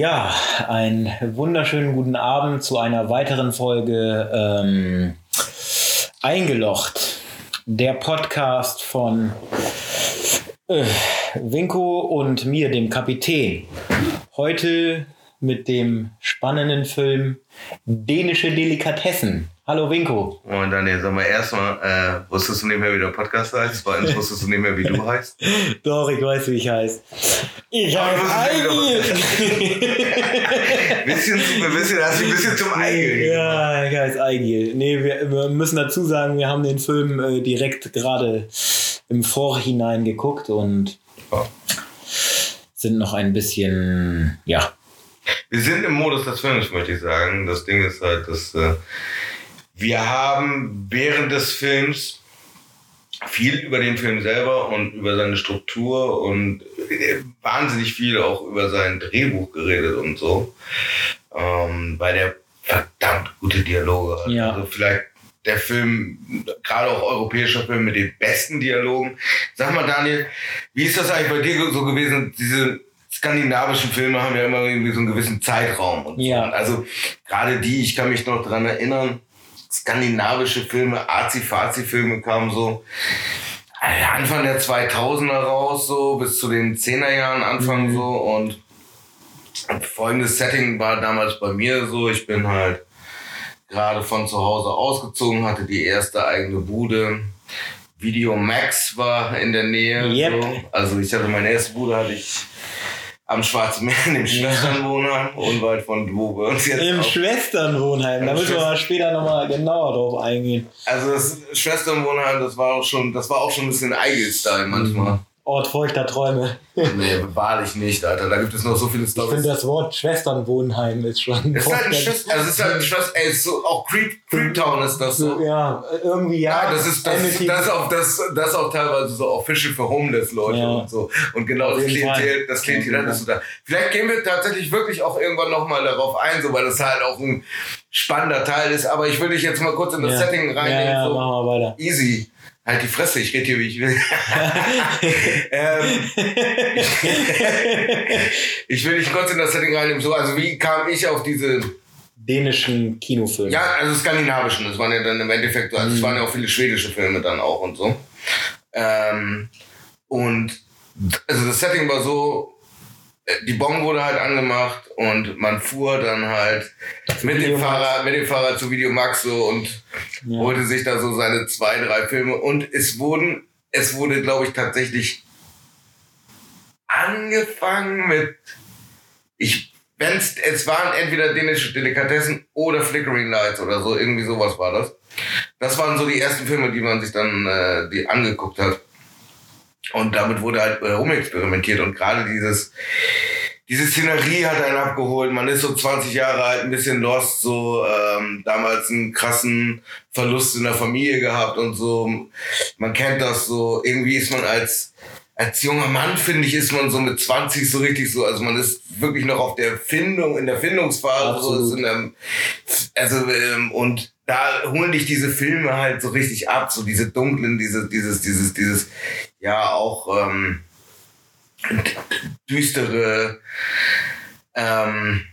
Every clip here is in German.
Ja, einen wunderschönen guten Abend zu einer weiteren Folge ähm, Eingelocht. Der Podcast von äh, Winko und mir, dem Kapitän. Heute mit dem spannenden Film Dänische Delikatessen. Hallo Winko. Und dann jetzt sag mal erstmal, äh, wusstest du nicht mehr, wie der Podcast heißt? Zweitens wusstest du nicht mehr, wie du heißt? Doch, ich weiß, wie ich heiße. Ich heiße Eigil. bisschen, ein bisschen, hast du ein bisschen zum Eigil. Ja, ich heiße Eigil. Nee, wir, wir, müssen dazu sagen, wir haben den Film äh, direkt gerade im Vorhinein geguckt und oh. sind noch ein bisschen, ja. Wir sind im Modus des Films, möchte ich sagen. Das Ding ist halt, dass äh, wir haben während des Films viel über den Film selber und über seine Struktur und äh, wahnsinnig viel auch über sein Drehbuch geredet und so. Ähm, weil der verdammt gute Dialoge hat. Ja. Also vielleicht der Film, gerade auch europäischer Film mit den besten Dialogen. Sag mal, Daniel, wie ist das eigentlich bei dir so gewesen? Diese skandinavischen Filme haben ja immer irgendwie so einen gewissen Zeitraum. Und ja. So. Also gerade die, ich kann mich noch dran erinnern, skandinavische Filme, Azi-Fazi-Filme kamen so äh, Anfang der 2000er raus, so bis zu den 10er Jahren Anfang mhm. so und folgendes Setting war damals bei mir so, ich bin halt gerade von zu Hause ausgezogen, hatte die erste eigene Bude. Video Max war in der Nähe. Yep. So. Also ich hatte meine erste Bude, hatte ich am Schwarzen Meer in dem Schwesternwohnheim, unweit von wo wir uns jetzt. Im Schwesternwohnheim, da müssen wir mal später nochmal genauer drauf eingehen. Also das Schwesternwohnheim, das war auch schon, das war auch schon ein bisschen Eigel-Style manchmal. Mhm. Ort feuchter Träume. nee, wahrlich nicht, Alter. Da gibt es noch so viele Storys. Ich finde, das Wort Schwesternwohnheim ist schon. Es ist halt ein Schwester, also es ist halt ein Schwester, ey, so, auch Creep, Creeptown ist das so. Ja, irgendwie ja. ja das ist, das, das, das, auch, das, das auch teilweise so auch Fische für Homeless-Leute ja. und so. Und genau das Klientel, das Klientel, ja. das ist da. Vielleicht gehen wir tatsächlich wirklich auch irgendwann nochmal darauf ein, so, weil das halt auch ein spannender Teil ist. Aber ich würde dich jetzt mal kurz in das Setting reinnehmen. Ja, ja, so. machen wir weiter. Easy. Halt die Fresse, ich rede hier, wie ich will. ähm, ich, will dich kurz in das Setting reinnehmen. So, also wie kam ich auf diese dänischen Kinofilme? Ja, also skandinavischen. Das waren ja dann im Endeffekt, also es mhm. waren ja auch viele schwedische Filme dann auch und so. Ähm, und also das Setting war so, die Bon wurde halt angemacht und man fuhr dann halt mit dem Fahrrad, mit dem Fahrrad zu Videomax so und ja. holte sich da so seine zwei, drei Filme und es wurden, es wurde, glaube ich, tatsächlich angefangen mit, ich, wenn's, es waren entweder dänische Delikatessen oder Flickering Lights oder so, irgendwie sowas war das. Das waren so die ersten Filme, die man sich dann, äh, die angeguckt hat. Und damit wurde halt äh, rumexperimentiert und gerade dieses, diese Szenerie hat einen abgeholt. Man ist so 20 Jahre alt, ein bisschen lost, so ähm, damals einen krassen Verlust in der Familie gehabt und so. Man kennt das so. Irgendwie ist man als als junger Mann finde ich ist man so mit 20 so richtig so, also man ist wirklich noch auf der Findung in der Findungsphase so in der, also ähm, und da holen dich diese Filme halt so richtig ab, so diese dunklen, diese dieses dieses dieses ja auch ähm, düstere, ähm,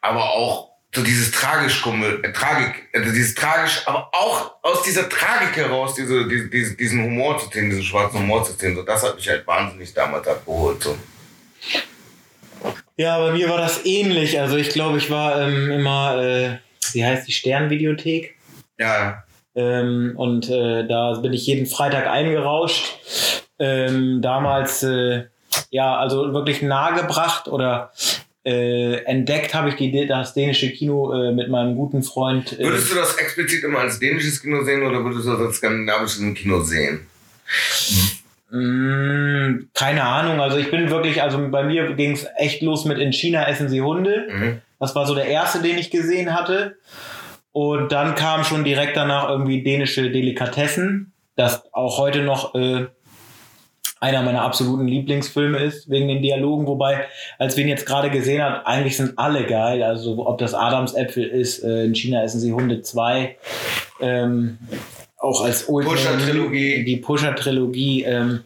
aber auch so dieses tragisch äh, Tragik, also dieses tragisch, aber auch aus dieser Tragik heraus, diese, diese, diesen Humor zu sehen, diesen schwarzen Humor zu sehen, so das hat mich halt wahnsinnig damals abgeholt. So. Ja, bei mir war das ähnlich. Also ich glaube, ich war ähm, immer, äh, wie heißt die Sternvideothek? Ja. Ähm, und äh, da bin ich jeden Freitag eingerauscht. Ähm, damals äh, ja, also wirklich nahegebracht oder äh, entdeckt habe ich die, das dänische Kino äh, mit meinem guten Freund. Äh, würdest du das explizit immer als dänisches Kino sehen oder würdest du das als skandinavisches Kino sehen? Mm, keine Ahnung, also ich bin wirklich, also bei mir ging es echt los mit In China essen sie Hunde. Mhm. Das war so der erste, den ich gesehen hatte. Und dann kam schon direkt danach irgendwie dänische Delikatessen, das auch heute noch äh, einer meiner absoluten Lieblingsfilme ist, wegen den Dialogen. Wobei, als wir ihn jetzt gerade gesehen haben, eigentlich sind alle geil. Also, ob das Adamsäpfel ist, äh, in China essen sie Hunde 2. Ähm, auch als Old Pusher-Trilogie. Die Pusher-Trilogie. Ähm,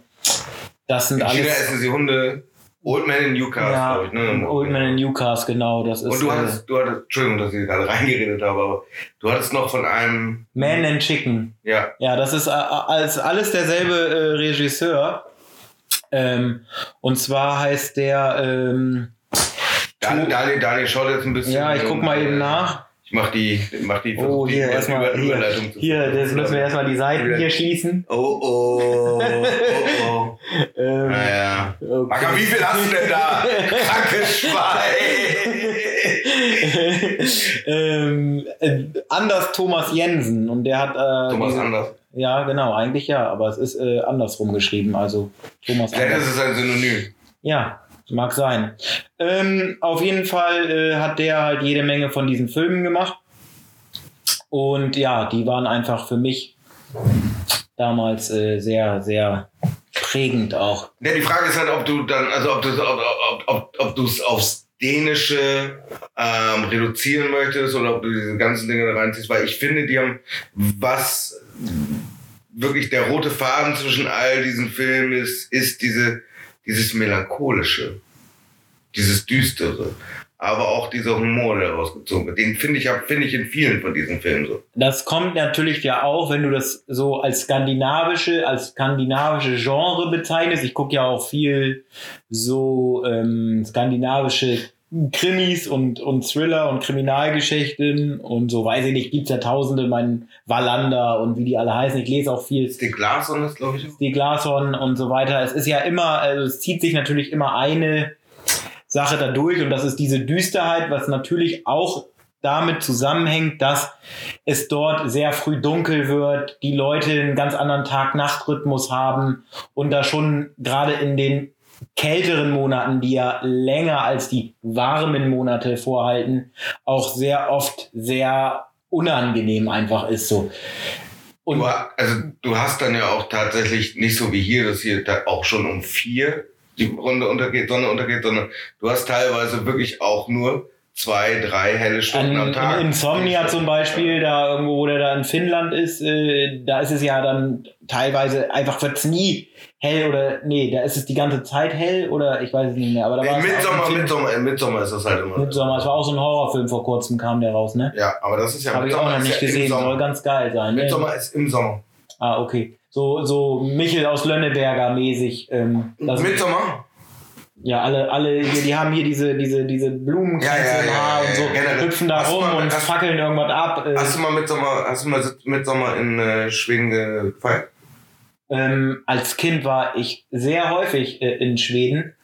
das sind in alles. China essen sie Hunde Old Man in Newcastle, ja, glaube ich. Ne? Old Man in Newcastle, genau. Das ist, Und du äh, hattest, du hattest, Entschuldigung, dass ich gerade reingeredet habe, aber du hattest noch von einem, Man and Chicken. ja, Ja, das ist äh, als alles derselbe äh, Regisseur. Ähm, und zwar heißt der, ähm, Daniel, Daniel, Daniel schaut jetzt ein bisschen. ja, ich guck mal eben nach. Ich mach die, mach die, Oh, die hier erstmal, Über- hier, Überleitung zu- hier, das müssen wir erstmal die Seiten hier schließen. Oh, oh, oh, oh. Ähm, Naja. okay. Macker, wie viel hast du denn da? Krankes Schwein. ähm, äh, Anders Thomas Jensen und der hat äh, Thomas diese- Anders. Ja, genau, eigentlich ja, aber es ist äh, andersrum geschrieben, also Thomas Vielleicht Anders. ist es ein Synonym. Ja, mag sein. Ähm, auf jeden Fall äh, hat der halt jede Menge von diesen Filmen gemacht. Und ja, die waren einfach für mich damals äh, sehr, sehr prägend auch. Ja, die Frage ist halt, ob du dann, also ob du ob, ob, ob, ob es aufs Dänische ähm, reduzieren möchtest oder ob du diese ganzen Dinge da reinziehst, weil ich finde, die haben was wirklich der rote Faden zwischen all diesen Filmen ist, ist diese, dieses Melancholische, dieses Düstere, aber auch dieser Humor, der rausgezogen wird. Den finde ich, finde ich in vielen von diesen Filmen so. Das kommt natürlich ja auch, wenn du das so als skandinavische, als skandinavische Genre bezeichnest. Ich gucke ja auch viel so ähm, skandinavische Krimis und, und Thriller und Kriminalgeschichten und so, weiß ich nicht, gibt's ja tausende, mein Wallander und wie die alle heißen. Ich lese auch viel Stieg Larsson ist, glaube ich, die Glashorn und so weiter. Es ist ja immer, also es zieht sich natürlich immer eine Sache dadurch und das ist diese Düsterheit, was natürlich auch damit zusammenhängt, dass es dort sehr früh dunkel wird, die Leute einen ganz anderen Tag-Nacht-Rhythmus haben und da schon gerade in den kälteren Monaten, die ja länger als die warmen Monate vorhalten, auch sehr oft sehr unangenehm einfach ist so. Und Du, also du hast dann ja auch tatsächlich nicht so wie hier, dass hier da auch schon um vier die Runde untergeht, Sonne untergeht, sondern du hast teilweise wirklich auch nur zwei, drei helle Stunden An, am Tag. in Insomnia zum Beispiel, da irgendwo, wo der da in Finnland ist, äh, da ist es ja dann teilweise einfach wird's nie hell oder nee, da ist es die ganze Zeit hell oder ich weiß es nicht mehr. Aber da war Midsommer, im Midsommer ist das halt immer. Midsommer, es war auch so ein Horrorfilm vor kurzem kam der raus, ne? Ja, aber das ist ja Habe ich auch noch nicht ja gesehen, soll ganz geil sein. Ne? Midsommer ist im Sommer. Ah, okay. So, so Michel aus Lönneberger mäßig. Ähm, Midsommer? Ja, alle, alle hier, die haben hier diese, diese, diese Blumenkränze Ja, ja, im ja, Haar ja, und so, generell. hüpfen da Hast rum mal- und hast- fackeln irgendwas ab. Äh, Hast du mal Midsommer, hast du mal Midsommer in äh, Schweden gefeiert? Ähm, als Kind war ich sehr häufig äh, in Schweden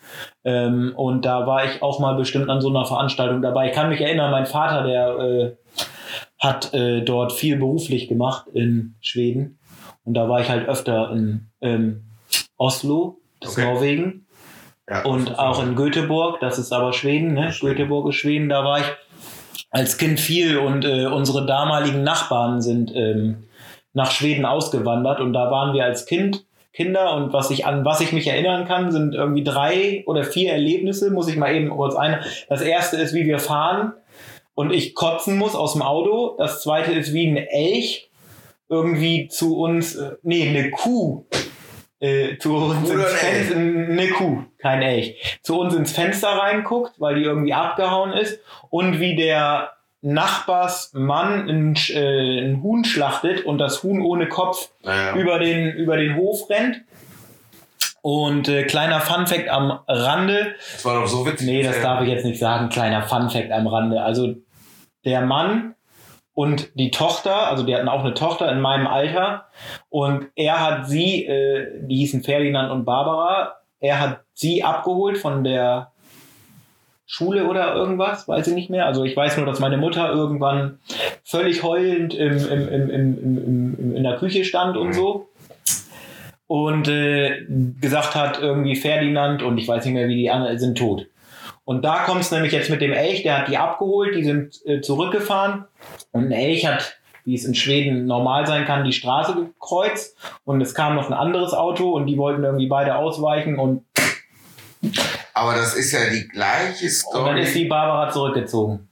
ähm, und da war ich auch mal bestimmt an so einer Veranstaltung dabei. Ich kann mich erinnern, mein Vater, der äh, hat äh, dort viel beruflich gemacht in Schweden und da war ich halt öfter in ähm, Oslo, das Okay. Norwegen Ja, und auch in Göteborg, das ist aber Schweden, ne? Schweden. Göteborg ist Schweden, da war ich als Kind viel und äh, unsere damaligen Nachbarn sind ähm, nach Schweden ausgewandert und da waren wir als Kind Kinder und was ich an was ich mich erinnern kann, sind irgendwie drei oder vier Erlebnisse, muss ich mal eben kurz eine. Das erste ist, wie wir fahren und ich kotzen muss aus dem Auto. Das zweite ist, wie ein Elch irgendwie zu uns, äh, nee, eine Kuh äh, zu uns Oder ins Fenster, eine Kuh, kein Elch, zu uns ins Fenster reinguckt, weil die irgendwie abgehauen ist und wie der Nachbarsmann ein, äh, ein Huhn schlachtet und das Huhn ohne Kopf Naja. über den, über den Hof rennt. Und äh, kleiner Funfact am Rande, Das war doch so witzig. nee, das Ja. darf ich jetzt nicht sagen, kleiner Funfact am Rande. Also der Mann und die Tochter, also die hatten auch eine Tochter in meinem Alter und er hat sie, äh, die hießen Ferdinand und Barbara, er hat sie abgeholt von der Schule oder irgendwas, weiß ich nicht mehr. Also ich weiß nur, dass meine Mutter irgendwann völlig heulend im, im, im, im, in der Küche stand und so. Und äh, gesagt hat, irgendwie Ferdinand und ich weiß nicht mehr, wie die anderen sind tot. Und da kommt es nämlich jetzt mit dem Elch, der hat die abgeholt, die sind äh, zurückgefahren und ein Elch hat, wie es in Schweden normal sein kann, die Straße gekreuzt und es kam noch ein anderes Auto und die wollten irgendwie beide ausweichen und, Aber das ist ja die gleiche und dann ist Story. die Barbara zurückgezogen.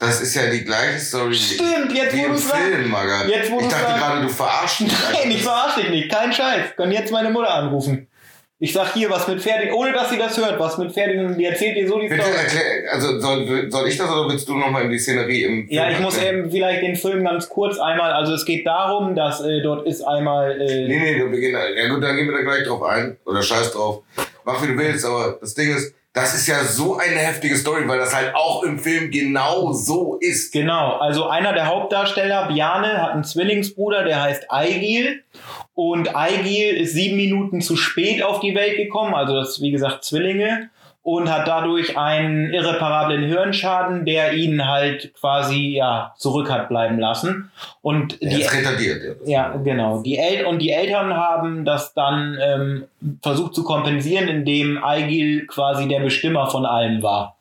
Das ist ja die gleiche Story. Stimmt, jetzt wie wo du sagst. Film, Maga. Jetzt, wo ich dachte gerade, du verarschst mich. Nein, ich verarsche dich nicht, kein Scheiß. Kann jetzt meine Mutter anrufen. Ich sag hier, was mit Ferdinand, ohne dass sie das hört, was mit Ferdinand, die erzählt dir so die Bitte Story. erklär, also soll, soll ich das oder willst du nochmal in die Szenerie im Ja, Film ich muss erklären? eben vielleicht den Film ganz kurz einmal, also es geht darum, dass äh, dort ist einmal, äh, Nee, nee, wir gehen, ja gut, dann gehen wir da gleich drauf ein. Oder scheiß drauf. Mach wie du willst, aber das Ding ist, das ist ja so eine heftige Story, weil das halt auch im Film genau so ist. Genau, also einer der Hauptdarsteller, Bjarne, hat einen Zwillingsbruder, der heißt Aigil. Und Aigil ist sieben Minuten zu spät auf die Welt gekommen, also das ist wie gesagt Zwillinge. Und hat dadurch einen irreparablen Hirnschaden, der ihn halt quasi ja zurück hat bleiben lassen. Und die ist retardiert. Ja, ja, genau. Die El und die Eltern haben das dann ähm, versucht zu kompensieren, indem Aigil quasi der Bestimmer von allem war.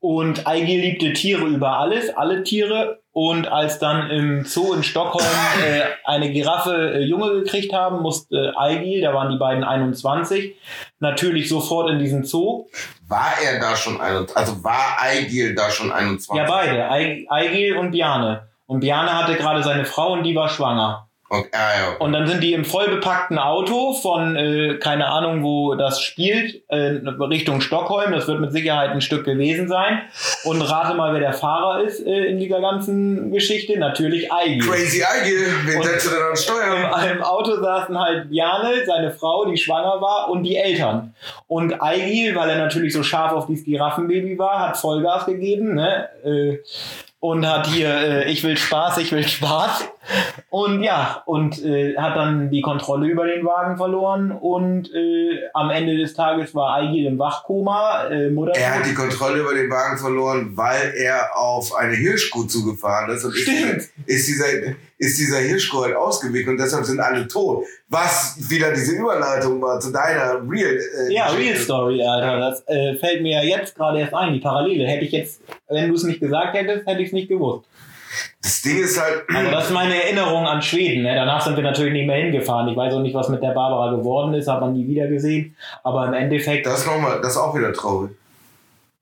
Und Aigil liebte Tiere über alles, alle Tiere. Und als dann im Zoo in Stockholm äh, eine Giraffe äh, Junge gekriegt haben, musste Aigil, da waren die beiden 21, natürlich sofort in diesen Zoo. War er da schon 21? Also war Aigil da schon 21? Ja, beide, Ai- Aigil und Bjarne. Und Bjarne hatte gerade seine Frau und die war schwanger. Okay, ah, ja, okay. Und dann sind die im vollbepackten Auto von, äh, keine Ahnung, wo das spielt, äh, Richtung Stockholm. Das wird mit Sicherheit ein Stück gewesen sein. Und rate mal, wer der Fahrer ist äh, in dieser ganzen Geschichte. Natürlich Aigil. Crazy Aigil, wen setzt du denn an Im, Steuer? Im Auto saßen halt Bjarne, seine Frau, die schwanger war, und die Eltern. Und Aigil, weil er natürlich so scharf auf dieses Giraffenbaby war, hat Vollgas gegeben, ne? Und hat hier, äh, ich will Spaß, ich will Spaß. Und ja, und äh, hat dann die Kontrolle über den Wagen verloren. Und äh, am Ende des Tages war Aigil im Wachkoma. Äh, Mutter Er hat die Kontrolle über den Wagen verloren, weil er auf eine Hirschkuh zugefahren ist. Und ist, Stimmt. ist dieser, ist dieser Hirschkuh halt ausgewichen und deshalb sind alle tot. Was wieder diese Überleitung war zu deiner Real. Äh, Ja. Real Story, Alter. Das äh, fällt mir ja jetzt gerade erst ein, die Parallele. Hätte ich jetzt, wenn du es nicht gesagt hättest, hätte ich es nicht gewusst. Das Ding ist halt. Also das ist meine Erinnerung an Schweden. Ne? Danach sind wir natürlich nicht mehr hingefahren. Ich weiß auch nicht, was mit der Barbara geworden ist, hat man nie wieder gesehen. Aber im Endeffekt, Das nochmal, das ist auch wieder traurig.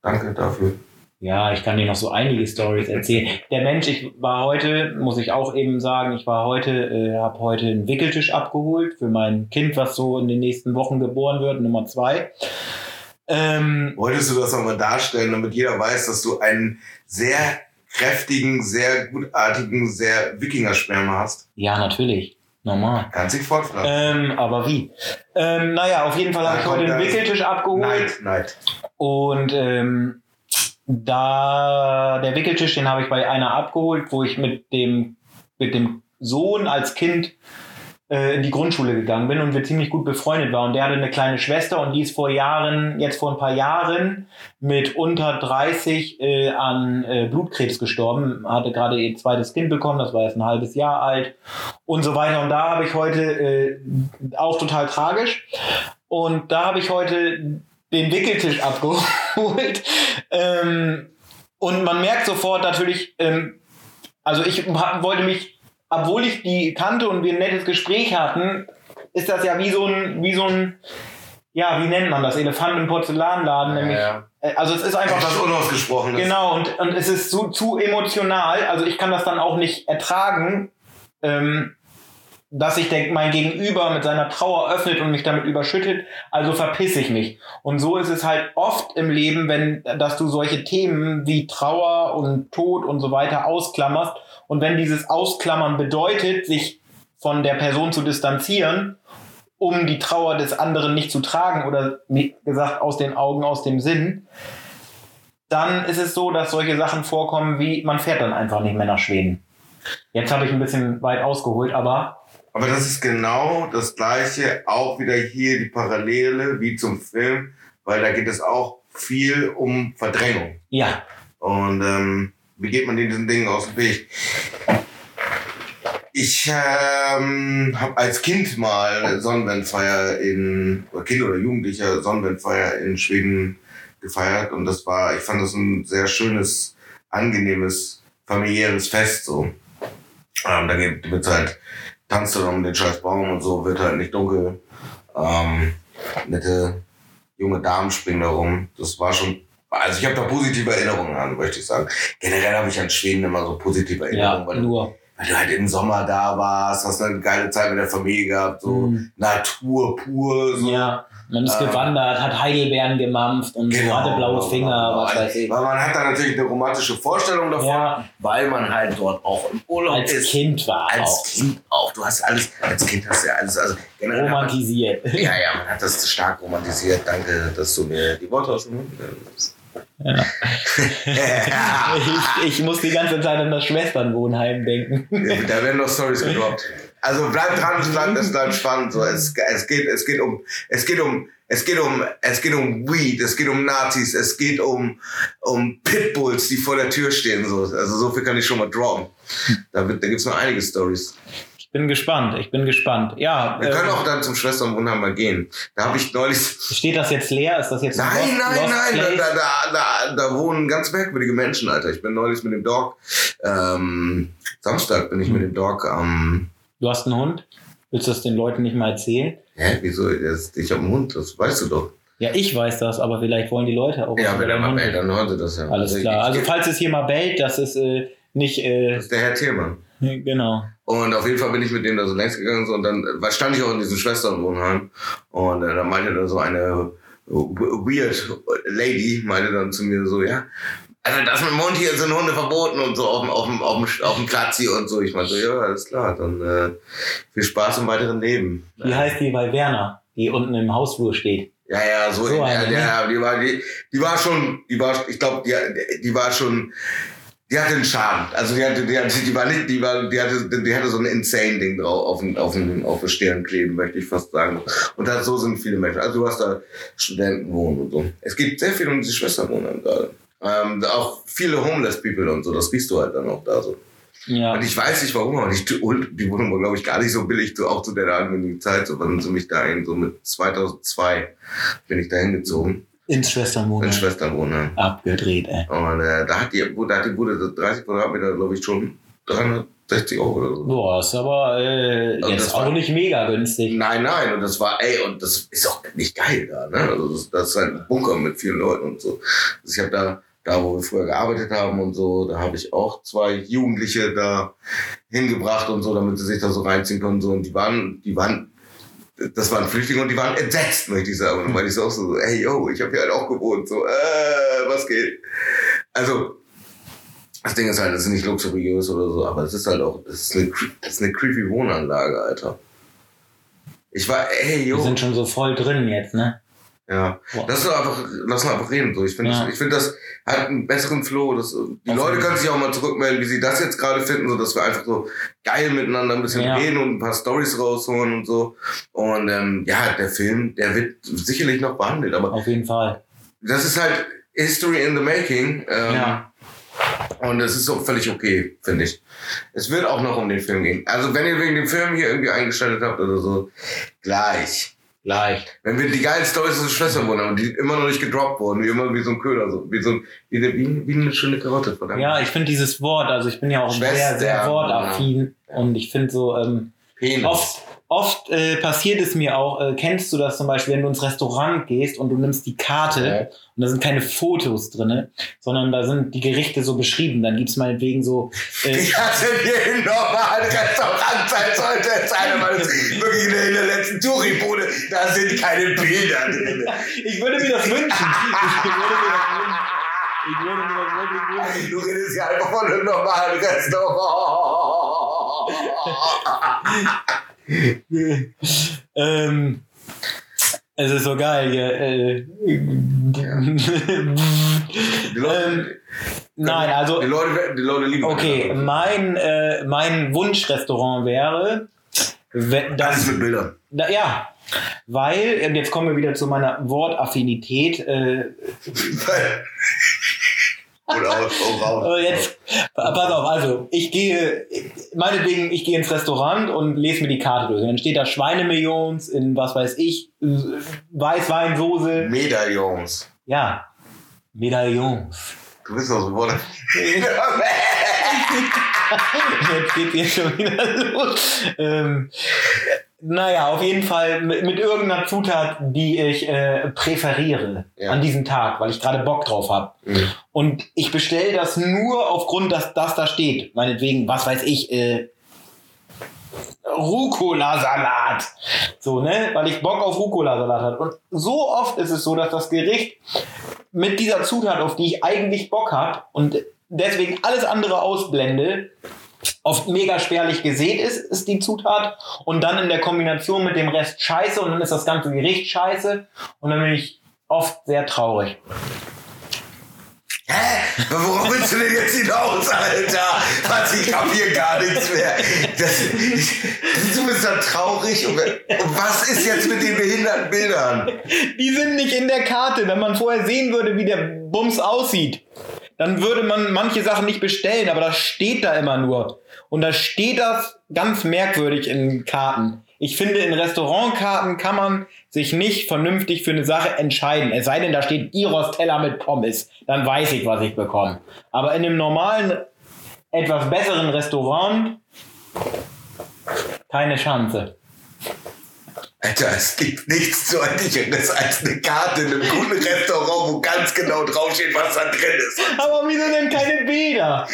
Danke dafür. Ja, ich kann dir noch so einige Stories erzählen. Der Mensch, ich war heute, muss ich auch eben sagen, ich war heute, äh, habe heute einen Wickeltisch abgeholt für mein Kind, was so in den nächsten Wochen geboren wird, Nummer zwei. Ähm, Wolltest du das nochmal darstellen, damit jeder weiß, dass du einen sehr kräftigen, sehr gutartigen, sehr Wikinger-Sperma hast? ja, natürlich. Normal. Kannst dich fortpflanzen. Ähm, aber wie? Ähm, naja, auf jeden Fall habe ich heute einen Wickeltisch abgeholt. Neid, Neid. Und ähm, da der Wickeltisch, den habe ich bei einer abgeholt, wo ich mit dem, mit dem Sohn als Kind äh, in die Grundschule gegangen bin und wir ziemlich gut befreundet waren. Und der hatte eine kleine Schwester und die ist vor Jahren, jetzt vor ein paar Jahren, mit unter 30 äh, an äh, Blutkrebs gestorben. Hatte gerade ihr zweites Kind bekommen, das war jetzt ein halbes Jahr alt und so weiter. Und da habe ich heute äh, auch total tragisch. Und da habe ich heute den Wickeltisch abgeholt. ähm, und man merkt sofort natürlich, ähm, also ich hab, wollte mich, obwohl ich die kannte und wir ein nettes Gespräch hatten, ist das ja wie so ein, wie so ein, ja, wie nennt man das? Elefant im Porzellanladen. nämlich, äh, Also es ist einfach Etwas Unausgesprochenes. Genau, und, und es ist zu, zu emotional. Also ich kann das dann auch nicht ertragen, ähm, dass sich mein Gegenüber mit seiner Trauer öffnet und mich damit überschüttet. Also verpiss ich mich. Und so ist es halt oft im Leben, wenn, dass du solche Themen wie Trauer und Tod und so weiter ausklammerst. Und wenn dieses Ausklammern bedeutet, sich von der Person zu distanzieren, um die Trauer des anderen nicht zu tragen oder wie gesagt aus den Augen, aus dem Sinn, dann ist es so, dass solche Sachen vorkommen wie, man fährt dann einfach nicht mehr nach Schweden. Jetzt habe ich ein bisschen weit ausgeholt, aber Aber das ist genau das Gleiche, auch wieder hier die Parallele wie zum Film, weil da geht es auch viel um Verdrängung. ja, Und ähm, wie geht man diesen Dingen aus dem Weg? Ich ähm, habe als Kind mal Sonnenwendfeier in, oder Kind oder Jugendlicher Sonnenwendfeier in Schweden gefeiert und das war, ich fand das ein sehr schönes, angenehmes, familiäres Fest so. Ähm, da geht wird's halt, tanzt dann um den scheiß Baum und so, wird halt nicht dunkel. Ähm, nette junge Damen springen da rum. Das war schon, also ich habe da positive Erinnerungen an, möchte ich sagen. Generell habe ich an Schweden immer so positive Erinnerungen, ja, weil, du, nur. weil du halt im Sommer da warst, hast eine geile Zeit mit der Familie gehabt, so Mhm. Natur pur, so. Ja, Man ist ähm, gewandert, hat Heidelbeeren gemampft und genau, so hatte blaue Finger, was weiß ich. Weil man hat da natürlich eine romantische Vorstellung davon, ja. weil man halt dort auch im Urlaub als ist. Als Kind war Als auch. Kind auch. Du hast alles, als Kind hast du ja alles, also romantisiert. Man, ja, ja, man hat das stark romantisiert. Danke, dass du mir die Worte aus dem Mund. Ja. ich, ich, muss die ganze Zeit an das Schwesternwohnheim denken. da werden noch Stories gedroppt. Also bleib dran, es bleibt, es bleibt spannend. So, es, es, geht, es geht um, es geht um, es geht um, es geht um Weed, es geht um Nazis, es geht um, um Pitbulls, die vor der Tür stehen. So. Also so viel kann ich schon mal droppen. Da, wird, da gibt's noch einige Stories bin gespannt, ich bin gespannt. Ja. Wir können äh, auch dann zum Schwesternwohnheim mal gehen. Da habe ich neulich. Steht das jetzt leer? Ist das jetzt Nein, Lost, nein, Lost nein. Da, da, da, da, wohnen ganz merkwürdige Menschen, Alter. Ich bin neulich mit dem Dog. Ähm, Samstag bin ich mit dem Dog am. Ähm, du hast einen Hund? Willst du das den Leuten nicht mal erzählen? Hä, wieso? Ich habe einen Hund, das weißt du doch. Ja, ich weiß das, aber vielleicht wollen die Leute auch. Ja, wenn er mal bellt, dann hören sie das ja. Alles also klar. Also falls es hier mal bellt, das ist äh, nicht. Äh, das ist der Herr Thiermann. Genau. Und auf jeden Fall bin ich mit dem da so längs gegangen und dann weil stand ich auch in diesem Schwesternwohnheim und äh, da meinte dann so eine weird Lady, meinte dann zu mir so, ja, also das mit dem Mund hier sind Hunde verboten und so auf dem, auf dem, auf dem, auf dem Platz hier und so. Ich meinte so, ja, alles klar, dann äh, viel Spaß im weiteren Leben. Wie heißt die bei Werner, die unten im Hausflur steht? Ja, ja, so, so in, eine, ja, ne? die war, die, die war schon, die war, ich glaube, die, die war schon die hatte einen Charme. Also die hatte, die hatte, die war nicht, die war, die hatte, die hatte so ein insane Ding drauf auf den, auf den, auf den Stirn kleben, möchte ich fast sagen. Und das, so sind viele Menschen. Also du hast da Studenten wohnen und so. Es gibt sehr viel um diese Schwesterwohnungen gerade. Ähm, auch viele Homeless People und so, das siehst du halt dann auch da so. Ja. Und ich weiß nicht warum, aber die, die Wohnung war, glaube ich, gar nicht so billig, auch zu der damaligen Zeit. So waren sie mich da ein, so mit 2002 bin ich da hingezogen. Ins Schwesternwohnheim. Ins Schwesternwohnheim. Abgedreht, ey. Und äh, da hat die, da hat die Bude 30 Quadratmeter, glaube ich, schon 360 Euro oder so. Boah, ist aber äh, jetzt auch war, nicht mega günstig. Nein, nein, und das war, ey, und das ist auch nicht geil da, ne? Also das, das ist halt ein Bunker mit vielen Leuten und so. Also ich habe da, da wo wir früher gearbeitet haben und so, da habe ich auch zwei Jugendliche da hingebracht und so, damit sie sich da so reinziehen können und so. Und die waren, die waren das waren Flüchtlinge und die waren entsetzt, möchte ich sagen. Und dann meinte ich so auch so, hey yo, ich habe hier halt auch gewohnt, so, äh, was geht? Also, das Ding ist halt, das ist nicht luxuriös oder so, aber es ist halt auch, das ist eine, das ist eine creepy Wohnanlage, Alter. Ich war, hey yo. Wir sind schon so voll drin jetzt, ne? Ja, wow. lass uns einfach, lass uns einfach reden. So. Ich finde, ja. ich finde, das hat einen besseren Flow. Das, die Auf Leute können sich auch mal zurückmelden, wie sie das jetzt gerade finden, so dass wir einfach so geil miteinander ein bisschen ja. reden und ein paar Stories rausholen und so. Und ähm, ja, der Film, der wird sicherlich noch behandelt, aber auf jeden Fall. Das ist halt History in the Making. Ähm, ja. Und es ist auch völlig okay, finde ich. Es wird auch noch um den Film gehen. Also wenn ihr wegen dem Film hier irgendwie eingeschaltet habt oder so, gleich Leicht. Wenn wir die geilen Stories unserer Schwestern wurden, und die immer noch nicht gedroppt wurden, wie immer wie so ein Köder, so, wie so wie, wie, wie eine schöne Karotte. Verdammt. Ja, ich finde dieses Wort, also ich bin ja auch Schwester, sehr, sehr wortaffin ja. und ich finde so, ähm, oft, oft äh, passiert es mir auch, äh, kennst du das zum Beispiel, wenn du ins Restaurant gehst und du nimmst die Karte okay. und da sind keine Fotos drin, sondern da sind die Gerichte so beschrieben. Dann gibt es meinetwegen so. Äh, ich hatte hier ein normales Restaurant sein sollte es sein, weil es wirklich in der letzten Touri-Bude, da sind keine Bilder drin. ich würde mir das wünschen. Ich würde mir das wünschen. Ich würde mir das wirklich wünschen. Du redest ja einfach von einem normalen Restaurant. ähm, es ist so geil hier. Äh, ja. ähm, nein, also. Die Leute, die Leute lieben Okay, mein, äh, mein Wunschrestaurant wäre. Wenn, das, Alles mit Bildern. Da, ja, weil, jetzt kommen wir wieder zu meiner Wortaffinität. Äh, Oder auch, auch raus. Jetzt, pass auf, also ich gehe, meinetwegen, ich gehe ins Restaurant und lese mir die Karte durch. Dann steht da Schweinemillions in was weiß ich, Weißweinsoße. Medaillons. Ja, Medaillons. Du bist doch so Wort. Jetzt geht hier schon wieder los. Ähm, naja, auf jeden Fall mit, mit irgendeiner Zutat, die ich äh, präferiere ja. an diesem Tag, weil ich gerade Bock drauf habe. Mhm. Und ich bestelle das nur aufgrund, dass das da steht. Meinetwegen, was weiß ich, äh, Rucola-Salat. So, ne? Weil ich Bock auf Rucola-Salat hatte. Und so oft ist es so, dass das Gericht mit dieser Zutat, auf die ich eigentlich Bock habe und deswegen alles andere ausblende, oft mega spärlich gesät ist, ist die Zutat. Und dann in der Kombination mit dem Rest scheiße und dann ist das ganze Gericht scheiße. Und dann bin ich oft sehr traurig. Hä? Worauf willst du denn jetzt hinaus, Alter? Was, ich hab hier gar nichts mehr. Das, du bist dann traurig. Und was ist jetzt mit den behinderten Bildern? Die sind nicht in der Karte. Wenn man vorher sehen würde, wie der Bums aussieht, dann würde man manche Sachen nicht bestellen, aber das steht da immer nur. Und da steht das ganz merkwürdig in Karten. Ich finde, in Restaurantkarten kann man sich nicht vernünftig für eine Sache entscheiden. Es sei denn, da steht Gyros-Teller mit Pommes. Dann weiß ich, was ich bekomme. Aber in einem normalen, etwas besseren Restaurant keine Chance. Alter, es gibt nichts deutlicheres als eine Karte in einem guten Restaurant, wo ganz genau draufsteht, was da drin ist. Aber wieso denn keine Bilder?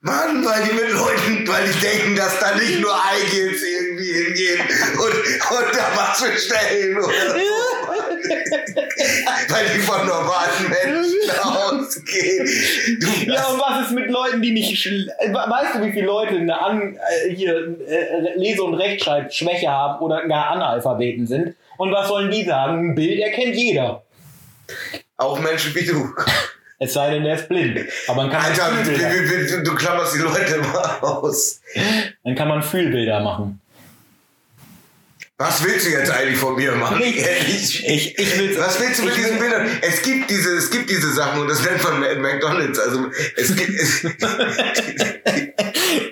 Mann, weil die mit Leuten, weil die denken, dass da nicht nur Eigelb irgendwie hingehen und, und da was bestellen oder so. weil die von normalen Menschen ausgehen. Du, Ja, und was ist mit Leuten, die nicht. äh, Weißt du, wie viele Leute eine An äh, hier äh, Lese- und Rechtschreibschwäche haben oder gar Analphabeten sind? Und was sollen die sagen? Ein Bild erkennt jeder. auch Menschen wie du. Es sei denn, der ist blind. Aber dann kann man, Alter, wie- wie- du klammerst die Leute immer aus. dann kann man Fühlbilder machen. Was willst du jetzt eigentlich von mir machen? Ich-? Ich, ich will Was willst du mit diesen will- Bildern? Es gibt diese, es gibt diese Sachen und das nennt man Ma- McDonalds. Also es gibt, es,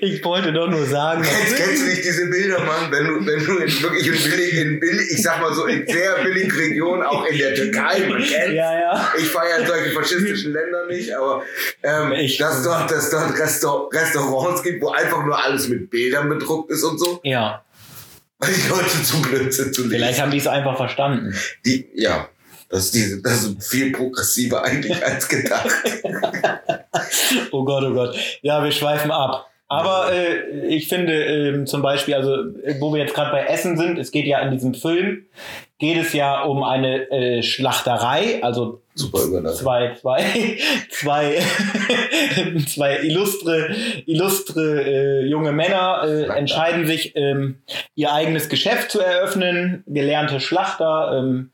Ich wollte doch nur sagen. kennst, kennst du nicht diese Bilder, Mann? Wenn du, wenn du in wirklich in billig, in billig, ich sag mal so in sehr billigen Regionen, auch in der Türkei, man kennt. Ja, ja. Ich feiere in solche faschistischen Ländern nicht, aber ähm, Ich- dass dort, dass dort Restaur Restaurants gibt, wo einfach nur alles mit Bildern bedruckt ist und so, Ja, die Leute zu blöd sind zu lesen. vielleicht haben die es einfach verstanden. Die, ja, das ist, diese, das ist viel progressiver eigentlich als gedacht. Oh Gott, oh Gott. Ja, wir schweifen ab. Aber äh, ich finde ähm, zum Beispiel, also äh, wo wir jetzt gerade bei Essen sind, es geht ja in diesem Film, geht es ja um eine äh, Schlachterei, also zwei, zwei, zwei, zwei illustre, illustre äh, junge Männer äh, entscheiden sich, ähm, ihr eigenes Geschäft zu eröffnen. Gelernte Schlachter ähm,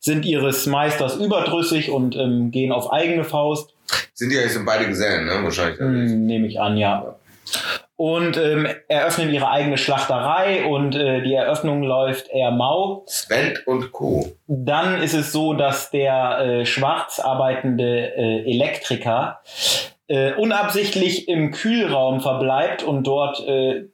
sind ihres Meisters überdrüssig und ähm, gehen auf eigene Faust. Sind die eigentlich sind beide Gesellen, ne? Wahrscheinlich. Hm, Nehme ich an, ja. Und ähm, eröffnen ihre eigene Schlachterei und äh, die Eröffnung läuft eher mau. Sven und Co. Dann ist es so, dass der äh, schwarz arbeitende äh, Elektriker äh, unabsichtlich im Kühlraum verbleibt und dort äh,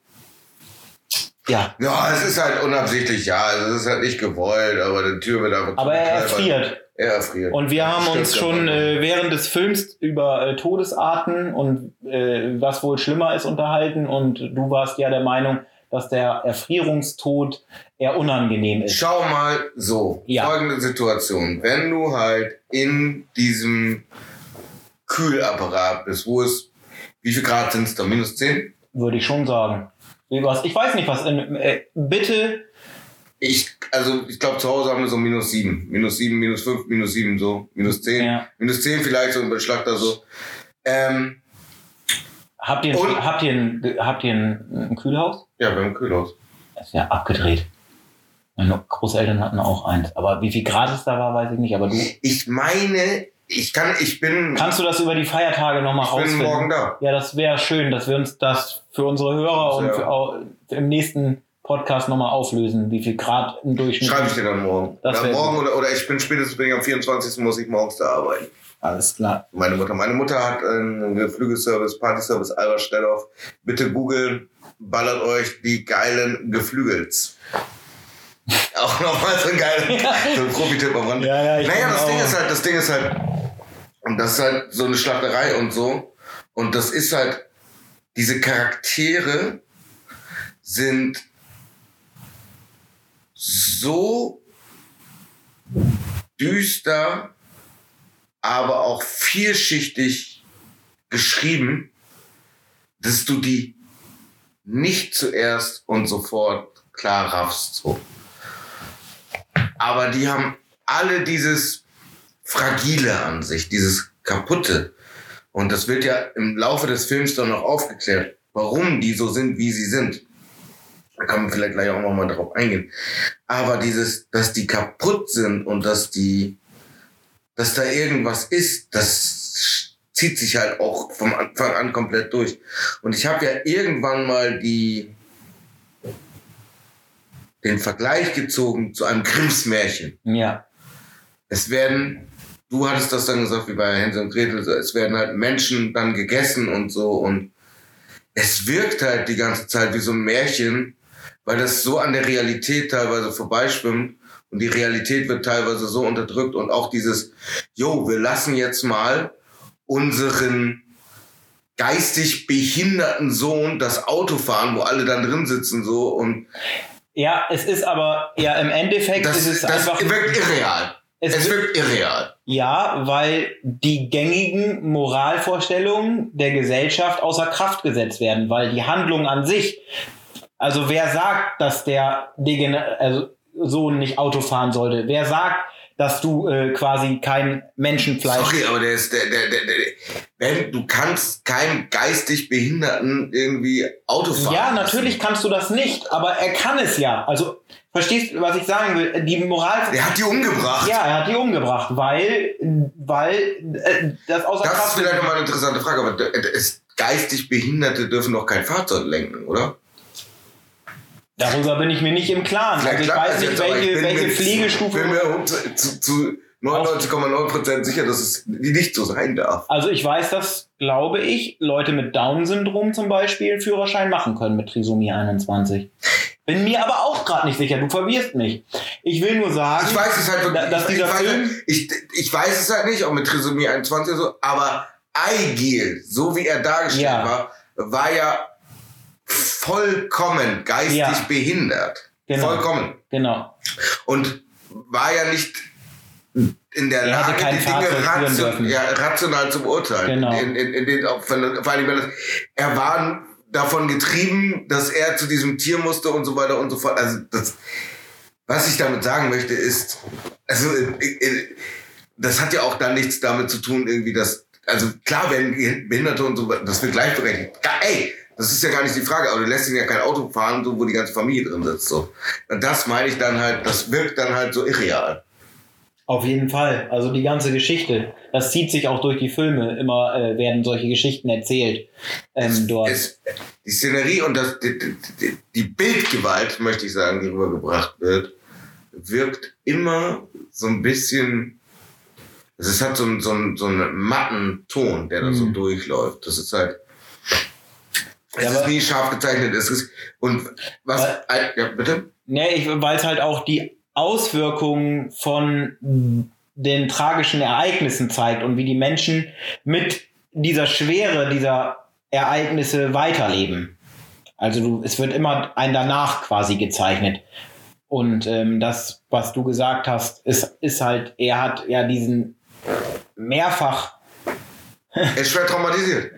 ja, Ja, es ist halt unabsichtlich, ja. Es ist halt nicht gewollt, aber die Tür wird einfach aber er erfriert. Er erfriert. Und wir haben uns schon äh, während des Films über äh, Todesarten und äh, was wohl schlimmer ist unterhalten. Und du warst ja der Meinung, dass der Erfrierungstod eher unangenehm ist. Schau mal so, Ja. folgende Situation. Wenn du halt in diesem Kühlapparat bist, wo es, wie viel Grad sind es da? Minus 10? Würde ich schon sagen. Was? Ich weiß nicht, was. In, äh, bitte. Ich, also ich glaube zu Hause haben wir so minus 7. Minus 7, minus 5, minus 7 so. Minus 10. Ja. Minus 10 vielleicht so bei Schlachter so. Ähm, Habt ihr, ein, Und- habt ihr, ein, habt ihr ein, ein Kühlhaus? ja, beim Kühlhaus. Das ist ja abgedreht. Meine Großeltern hatten auch eins. Aber wie viel Grad es da war, weiß ich nicht. Aber du. Ich meine, ich kann, ich bin, Kannst du das über die Feiertage nochmal ich bin rausfinden? morgen da. Ja, das wäre schön, dass wir uns das für unsere Hörer und für, au- im nächsten Podcast nochmal auflösen, wie viel Grad im Durchschnitt. Schreibe ich dir dann morgen. Das Oder wär morgen oder, oder ich bin spätestens bin ich am 24. muss ich morgens da arbeiten. Alles klar. Meine Mutter. Meine Mutter hat einen Geflügelservice, Partyservice Albert Stellhoff. Bitte googeln, ballert euch die geilen Geflügels. Auch nochmal so ein geiler so ein Profi-Tipp am Rand. Ja, ja, naja, das Ding ist halt, das Ding ist halt, und das ist halt so eine Schlachterei und so. Und das ist halt, diese Charaktere sind so düster, aber auch vielschichtig geschrieben, dass du die nicht zuerst und sofort klar raffst. So. Aber die haben alle dieses Fragile an sich, dieses Kaputte. Und das wird ja im Laufe des Films dann noch aufgeklärt, warum die so sind, wie sie sind. Da kann man vielleicht gleich auch nochmal drauf eingehen. Aber dieses, dass die kaputt sind und dass die, dass da irgendwas ist, das zieht sich halt auch vom Anfang an komplett durch. Und ich habe ja irgendwann mal die, den Vergleich gezogen zu einem Grimms Märchen. Ja. Es werden, du hattest das dann gesagt, wie bei Hänsel und Gretel, es werden halt Menschen dann gegessen und so und es wirkt halt die ganze Zeit wie so ein Märchen, weil das so an der Realität teilweise vorbeischwimmt und die Realität wird teilweise so unterdrückt und auch dieses, jo, wir lassen jetzt mal unseren geistig behinderten Sohn das Auto fahren, wo alle dann drin sitzen so und ja, es ist aber ja im Endeffekt das, ist es das einfach wirkt irreal. Es Es, wirkt- wirkt irreal. Ja, weil die gängigen Moralvorstellungen der Gesellschaft außer Kraft gesetzt werden, weil die Handlung an sich, also wer sagt, dass der Degener also Sohn nicht Auto fahren sollte? Wer sagt, dass du äh, quasi kein Menschenfleisch Sorry, aber der ist der, der, der, der wenn du kannst keinem geistig Behinderten irgendwie Auto fahren. Ja, lassen. natürlich kannst du das nicht, aber er kann es ja. Also, verstehst du, was ich sagen will? Die Moral. Der hat die umgebracht. Ja, er hat die umgebracht, weil, weil äh, das außer Das ist vielleicht nochmal eine interessante Frage, aber es, geistig Behinderte dürfen doch kein Fahrzeug lenken, oder? Darüber bin ich mir nicht im Klaren. Also ich weiß nicht, welche, bin welche Pflegestufe. Ich bin mir zu, zu, zu 99,9% sicher, dass es nicht so sein darf. Also ich weiß, dass, glaube ich, Leute mit Down-Syndrom zum Beispiel einen Führerschein machen können mit Trisomie 21. Bin mir aber auch gerade nicht sicher. Du verwirrst mich. Ich will nur sagen, Ich weiß es halt wirklich. Da- dass dieser ich, weiß, Film- halt- ich, ich weiß es halt nicht, auch mit Trisomie 21 oder so, aber Eigil, so wie er dargestellt Ja. war, war ja vollkommen geistig Ja. behindert. Genau. Vollkommen. genau. Und war ja nicht in der Er Lage, die Dinge ration, ja, rational zu beurteilen. Genau. In, in, in den, vor allem, wenn das, er war davon getrieben, dass er zu diesem Tier musste und so weiter und so fort. Also das, was ich damit sagen möchte, ist, also äh, äh, das hat ja auch dann nichts damit zu tun, irgendwie, dass, also klar werden Behinderte und so, das wird gleichberechtigt. Ey, das ist ja gar nicht die Frage, aber du lässt ihn ja kein Auto fahren, so, wo die ganze Familie drin sitzt. So. Das meine ich dann halt, das wirkt dann halt so irreal. Auf jeden Fall. Also die ganze Geschichte. Das zieht sich auch durch die Filme. Immer äh, werden solche Geschichten erzählt ähm, dort. Es, die Szenerie und das, die, die, die Bildgewalt, möchte ich sagen, die rübergebracht wird, wirkt immer so ein bisschen. Es hat so, einen- so, so einen matten Ton, der da so Mhm. durchläuft. Das ist halt. Es Ja, ist nie scharf gezeichnet. Es ist, und was. Weil- ja, bitte? Nee, weil es halt auch die Auswirkungen von den tragischen Ereignissen zeigt und wie die Menschen mit dieser Schwere dieser Ereignisse weiterleben. Also du, es wird immer ein danach quasi gezeichnet. Und ähm, das, was du gesagt hast, ist, ist halt, er hat ja diesen mehrfach, Er ist schwer traumatisiert.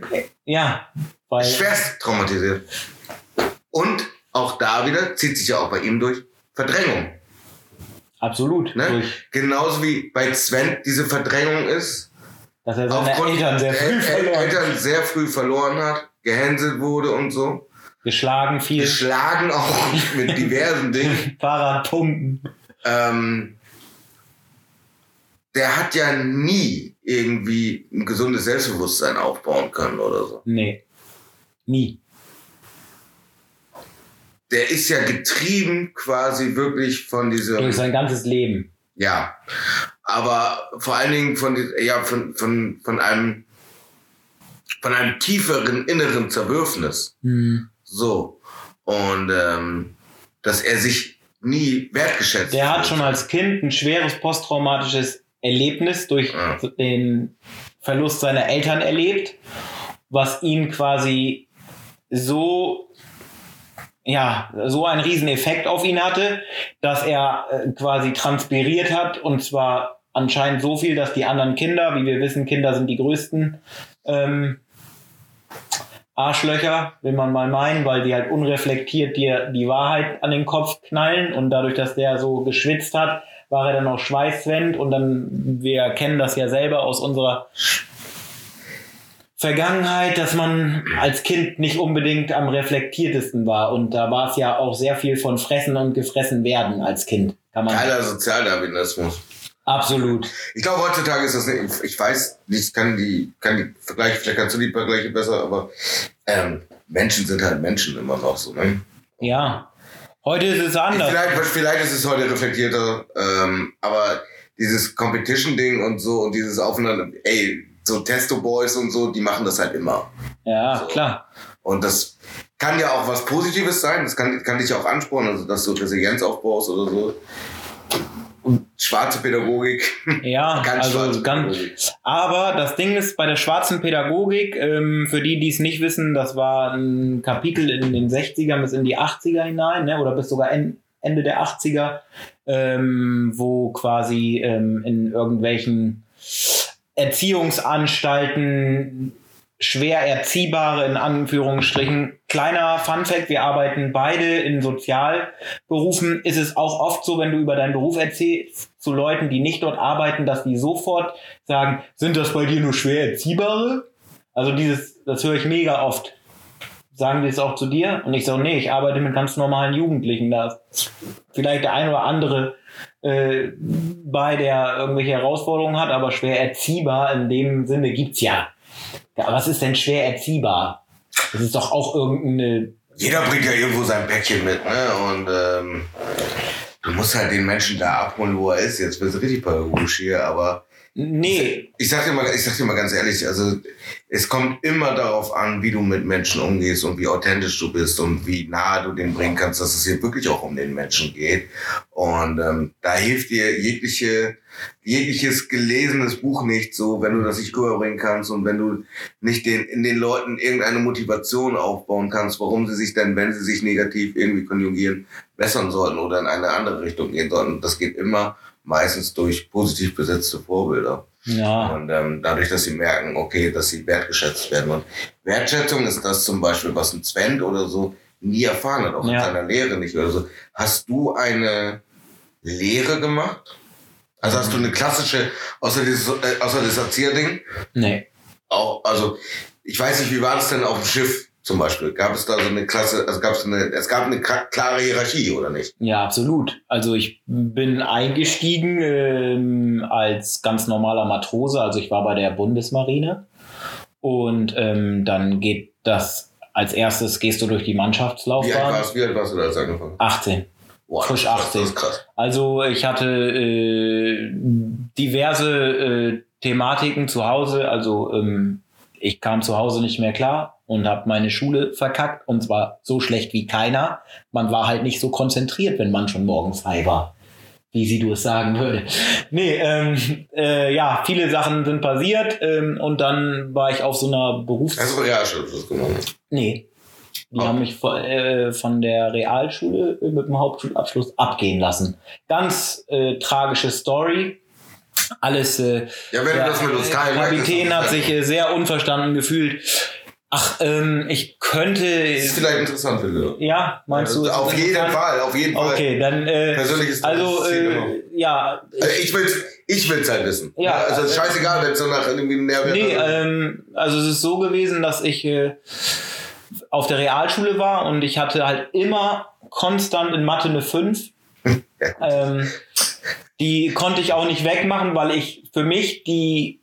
ja, weil, Schwerst traumatisiert. Und auch da wieder zieht sich ja auch bei ihm durch Verdrängung. absolut, Ne? durch, Genauso wie bei Sven diese Verdrängung ist, dass er seine Eltern sehr früh verloren hat. Eltern sehr früh verloren hat, gehänselt wurde und so. Geschlagen, viel Geschlagen auch mit diversen Dingen. Fahrradpumpen. Ähm, der hat ja nie irgendwie ein gesundes Selbstbewusstsein aufbauen können oder so. Nee. Nie. Der ist ja getrieben quasi wirklich von diesem. Durch sein ganzes Leben. Ja, aber vor allen Dingen von, ja, von, von, von einem von einem tieferen inneren Zerwürfnis. So. Und ähm, dass er sich nie wertgeschätzt Der hat schon als Kind ein schweres posttraumatisches Erlebnis durch Ja. den Verlust seiner Eltern erlebt, was ihn quasi so ja, so einen riesen Effekt auf ihn hatte, dass er äh, quasi transpiriert hat. Und zwar anscheinend so viel, dass die anderen Kinder, wie wir wissen, Kinder sind die größten ähm, Arschlöcher, will man mal meinen, weil die halt unreflektiert dir die Wahrheit an den Kopf knallen. Und dadurch, dass der so geschwitzt hat, war er dann auch schweißwend. Und dann, wir kennen das ja selber aus unserer Vergangenheit, dass man als Kind nicht unbedingt am reflektiertesten war und da war es ja auch sehr viel von Fressen und gefressen werden als Kind. Kann man Geiler Sozialdarwinismus. Absolut. Ich glaube, heutzutage ist das nicht, ich weiß, ich kann die, kann die Vergleiche, vielleicht kannst du die Vergleiche besser, aber ähm, Menschen sind halt Menschen immer noch so, ne? Ja. Heute ist es anders. Vielleicht, vielleicht ist es heute reflektierter, ähm, aber dieses Competition-Ding und so und dieses Aufeinander, ey, so Testo-Boys und so, die machen das halt immer. Ja, so. klar. Und das kann ja auch was Positives sein, das kann, kann dich auch anspornen, also dass du Resilienz aufbaust oder so schwarze Pädagogik. Ja, ganz also ganz. Aber das Ding ist bei der schwarzen Pädagogik, ähm, für die, die es nicht wissen, das war ein Kapitel in den 60ern bis in die 80er hinein, ne, oder bis sogar en, Ende der 80er, ähm, wo quasi ähm, in irgendwelchen Erziehungsanstalten schwer erziehbare, in Anführungsstrichen. Kleiner Fun Fact, wir arbeiten beide in Sozialberufen. Ist es auch oft so, wenn du über deinen Beruf erzählst zu Leuten, die nicht dort arbeiten, dass die sofort sagen, sind das bei dir nur schwer erziehbare? Also dieses, das höre ich mega oft. Sagen die es auch zu dir? Und ich sage, nee, ich arbeite mit ganz normalen Jugendlichen. Da vielleicht der ein oder andere äh, bei der irgendwelche Herausforderungen hat, aber schwer erziehbar in dem Sinne gibt's ja ja, was ist denn schwer erziehbar? Das ist doch auch irgendeine. Jeder bringt ja irgendwo sein Päckchen mit, ne? Und ähm, du musst halt den Menschen da abholen, wo er ist. Jetzt wird es richtig pädagogisch hier, aber Nee. Ich sag, dir mal, ich sag dir mal ganz ehrlich, also es kommt immer darauf an, wie du mit Menschen umgehst und wie authentisch du bist und wie nahe du den bringen kannst, dass es hier wirklich auch um den Menschen geht. Und ähm, da hilft dir jegliche, jegliches gelesenes Buch nicht so, wenn du das nicht rüberbringen kannst und wenn du nicht den, in den Leuten irgendeine Motivation aufbauen kannst, warum sie sich denn, wenn sie sich negativ irgendwie konjugieren, bessern sollten oder in eine andere Richtung gehen sollten. Das geht immer meistens durch positiv besetzte Vorbilder. Ja. Und ähm, dadurch, dass sie merken, okay, dass sie wertgeschätzt werden. Und Wertschätzung ist das zum Beispiel, was ein Sven oder so nie erfahren hat, auch ja. in seiner Lehre nicht oder so. Hast du eine Lehre gemacht? Also hast du eine klassische, außer dieses, äh, außer das Erzieherding? Nee. Auch, also, ich weiß nicht, wie war das denn auf dem Schiff? Zum Beispiel? Gab es da so eine Klasse, also gab es eine, es gab eine klare Hierarchie, oder nicht? Ja, absolut. Also ich bin eingestiegen ähm, als ganz normaler Matrose, also ich war bei der Bundesmarine und ähm, dann geht das, als erstes gehst du durch die Mannschaftslaufbahn. Wie alt warst, wie alt warst du da als angefangen? 18. Wow, Frisch 18. Das ist krass. Also ich hatte äh, diverse äh, Thematiken zu Hause, also ähm, ich kam zu Hause nicht mehr klar und habe meine Schule verkackt und zwar so schlecht wie keiner. Man war halt nicht so konzentriert, wenn man schon morgens frei war. Wie sie du es sagen würde. Nee, ähm, äh, ja, viele Sachen sind passiert ähm, und dann war ich auf so einer Berufs... Hast du Realschulabschluss gemacht? Nee. Die okay. haben mich von, äh, von der Realschule mit dem Hauptschulabschluss abgehen lassen. Ganz äh, tragische Story alles. Äh, ja, wenn der, du das mit uns teilen Kapitän hat sich äh, sehr unverstanden gefühlt. Ach, ähm, ich könnte. Das ist vielleicht interessant für dich. Ja, meinst du? Auf jeden Fall, auf jeden Fall. Okay, dann. Äh, Persönlich ist Also, äh, ja. Also ich will's, ich will's halt wissen. Ja. Also, ist scheißegal, wenn es so nach irgendwie Nährwert Nee, ähm, also, es ist so gewesen, dass ich äh, auf der Realschule war und ich hatte halt immer konstant in Mathe eine 5. ähm, die konnte ich auch nicht wegmachen, weil ich für mich die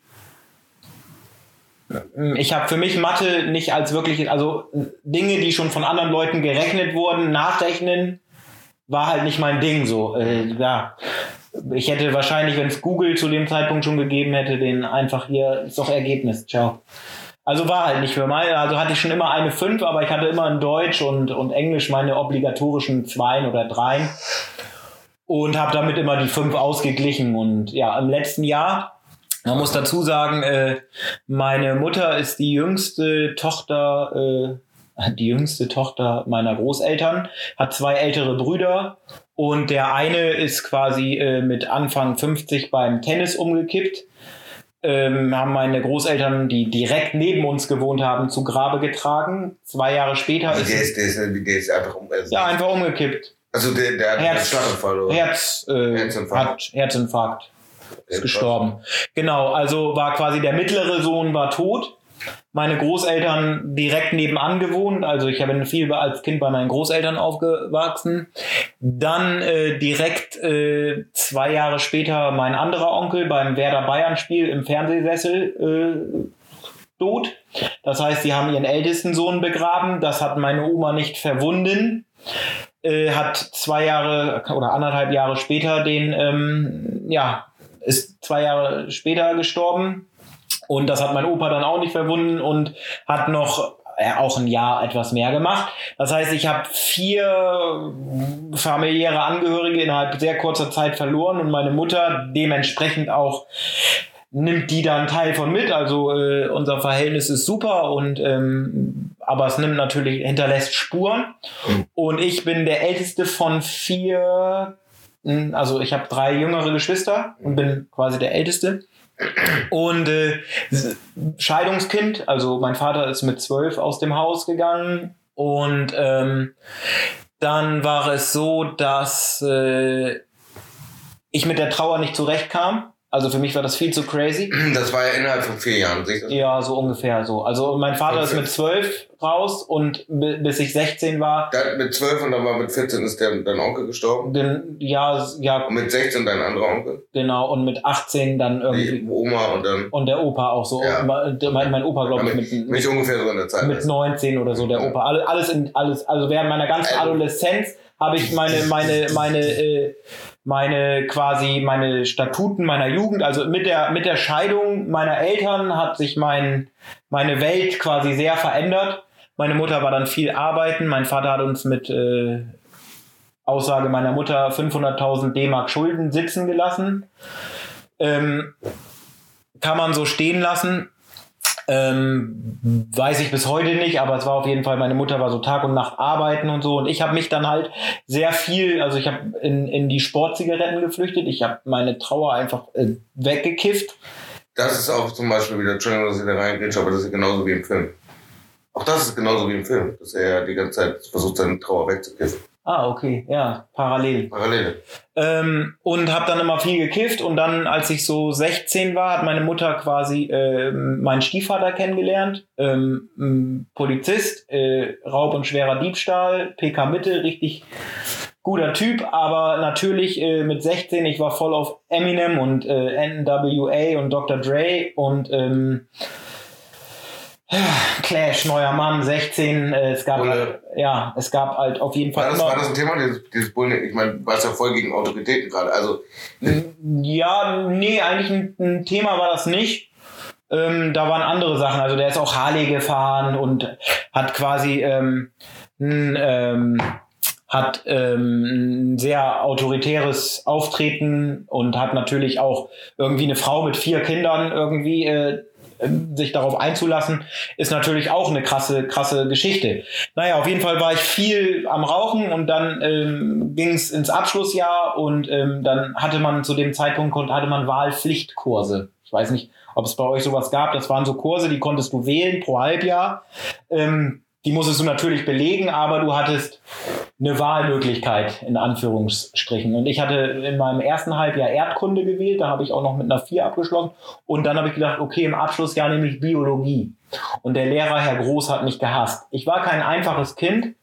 ich habe für mich Mathe nicht als wirklich, also Dinge, die schon von anderen Leuten gerechnet wurden, nachrechnen, war halt nicht mein Ding so. Äh, ja. Ich hätte wahrscheinlich, wenn es Google zu dem Zeitpunkt schon gegeben hätte, den einfach hier, ist doch Ergebnis, ciao. Also war halt nicht für mal, also hatte ich schon immer eine 5, aber ich hatte immer in Deutsch und, und Englisch meine obligatorischen 2 oder 3 und habe damit immer die 5 ausgeglichen. Und ja, im letzten Jahr man muss dazu sagen, äh, meine Mutter ist die jüngste Tochter, äh, die jüngste Tochter meiner Großeltern, hat zwei ältere Brüder und der eine ist quasi äh, mit Anfang 50 beim Tennis umgekippt. ähm, haben meine Großeltern, die direkt neben uns gewohnt haben, zu Grabe getragen. Zwei Jahre später Also ist der, ist, der, ist, der ist einfach um. Also ja einfach umgekippt. Also der, der hat einen Herz, Schlaganfall, oder? Herz, äh, Herzinfarkt. Hat Herzinfarkt. Ist Ja, gestorben. Genau, also war quasi der mittlere Sohn war tot. Meine Großeltern direkt nebenan gewohnt. Also ich habe viel als Kind bei meinen Großeltern aufgewachsen. Dann äh, direkt äh, zwei Jahre später mein anderer Onkel beim Werder Bayern Spiel im Fernsehsessel äh, tot. Das heißt, sie haben ihren ältesten Sohn begraben. Das hat meine Oma nicht verwunden äh, hat zwei Jahre oder anderthalb Jahre später den, ähm, ja, ist zwei Jahre später gestorben. Und das hat mein Opa dann auch nicht verwunden und hat noch äh, auch ein Jahr etwas mehr gemacht. Das heißt, ich habe vier familiäre Angehörige innerhalb sehr kurzer Zeit verloren und meine Mutter dementsprechend auch nimmt die da einen Teil von mit. Also äh, unser Verhältnis ist super und ähm, aber es nimmt natürlich, hinterlässt Spuren. Und ich bin der älteste von vier, also ich habe drei jüngere Geschwister und bin quasi der älteste. Und äh, Scheidungskind, also mein Vater ist mit zwölf aus dem Haus gegangen und ähm, dann war es so, dass äh, ich mit der Trauer nicht zurechtkam. Also für mich war das viel zu crazy. Das war ja innerhalb von vier Jahren. sehe ich das? Ja, so ungefähr so. Also mein Vater ist mit zwölf raus und bi- bis ich 16 war, Dann mit zwölf und dann war mit 14 ist der, dein Onkel gestorben. bin, ja, ja, Und mit 16 dein anderer Onkel. genau, und mit 18 dann irgendwie. Die Oma und dann. Und der Opa auch so. Ja. Mein, mein Opa, glaube ich, Mit, mit, mich ungefähr so in der Zeit. mit 19 oder so, der Ja. Opa. Alle- Alles in, alles, also während meiner ganzen Also- Adoleszenz habe ich meine, meine, meine, äh, meine quasi meine Statuten meiner Jugend, also mit der, mit der Scheidung meiner Eltern hat sich mein, meine Welt quasi sehr verändert. Meine Mutter war dann viel arbeiten, mein Vater hat uns mit äh, Aussage meiner Mutter 500.000 D-Mark Schulden sitzen gelassen. Ähm, kann man so stehen lassen. Ähm, weiß ich bis heute nicht, aber es war auf jeden Fall, meine Mutter war so Tag und Nacht arbeiten und so. Und ich habe mich dann halt sehr viel, also ich habe in, in die Sportzigaretten geflüchtet. Ich habe meine Trauer einfach äh, weggekifft. Das ist auch zum Beispiel wieder, Entschuldigung, dass ich da reingehe, aber das ist genauso wie im Film. Auch das ist genauso wie im Film, dass er die ganze Zeit versucht, seine Trauer wegzukiffen. Ah, okay, ja, parallel. Parallele. Ähm, und habe dann immer viel gekifft und dann, als ich so 16 war, hat meine Mutter quasi ähm, meinen Stiefvater kennengelernt, ähm, Polizist, äh, Raub und schwerer Diebstahl, PK Mitte, richtig guter Typ, aber natürlich äh, mit 16, ich war voll auf Eminem und äh, NWA und Dr. Dre und ähm, Clash, neuer Mann, 16, äh, es gab halt, ja, es gab halt auf jeden Fall War das, war das ein Thema, dieses, dieses Bullen? Ich meine, du warst ja voll gegen Autoritäten gerade. Also, Ja, nee, eigentlich ein, ein Thema war das nicht. Ähm, da waren andere Sachen. Also der ist auch Harley gefahren und hat quasi ähm, ein, ähm, hat ähm, ein sehr autoritäres Auftreten und hat natürlich auch irgendwie eine Frau mit vier Kindern irgendwie äh, sich darauf einzulassen, ist natürlich auch eine krasse, krasse Geschichte. Naja, auf jeden Fall war ich viel am Rauchen und dann ähm, ging es ins Abschlussjahr und ähm, dann hatte man zu dem Zeitpunkt hatte man Wahlpflichtkurse. Ich weiß nicht, ob es bei euch sowas gab. Das waren so Kurse, die konntest du wählen pro Halbjahr. Ähm, die musstest du natürlich belegen, aber du hattest eine Wahlmöglichkeit in Anführungsstrichen. Und ich hatte in meinem ersten Halbjahr Erdkunde gewählt, da habe ich auch noch mit einer 4 abgeschlossen. Und dann habe ich gedacht, okay, im Abschlussjahr nehme ich Biologie. Und der Lehrer, Herr Groß, hat mich gehasst. Ich war kein einfaches Kind,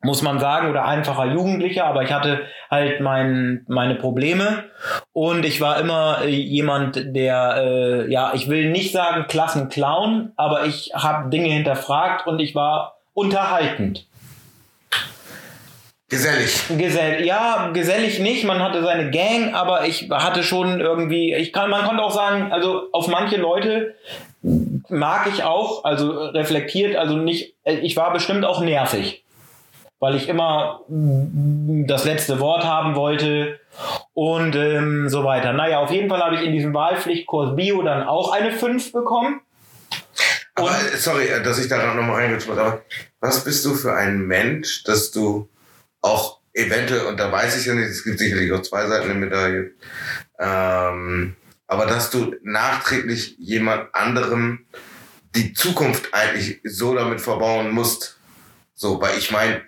muss man sagen, oder einfacher Jugendlicher, aber ich hatte halt mein, meine Probleme und ich war immer äh, jemand, der, äh, ja, ich will nicht sagen Klassenclown, aber ich habe Dinge hinterfragt und ich war unterhaltend. gesellig. Gesell ja, gesellig nicht, man hatte seine Gang, aber ich hatte schon irgendwie, ich kann, man konnte auch sagen, also auf manche Leute mag ich auch, also reflektiert, also nicht, ich war bestimmt auch nervig, weil ich immer mm, das letzte Wort haben wollte und ähm, so weiter. Naja, auf jeden Fall habe ich in diesem Wahlpflichtkurs Bio dann auch eine 5 bekommen. Aber, äh, sorry, äh, dass ich da nochmal reingerutscht bin, aber was bist du für ein Mensch, dass du auch eventuell, und da weiß ich ja nicht, es gibt sicherlich auch zwei Seiten der Medaille, ähm, aber dass du nachträglich jemand anderem die Zukunft eigentlich so damit verbauen musst. So, weil ich meine,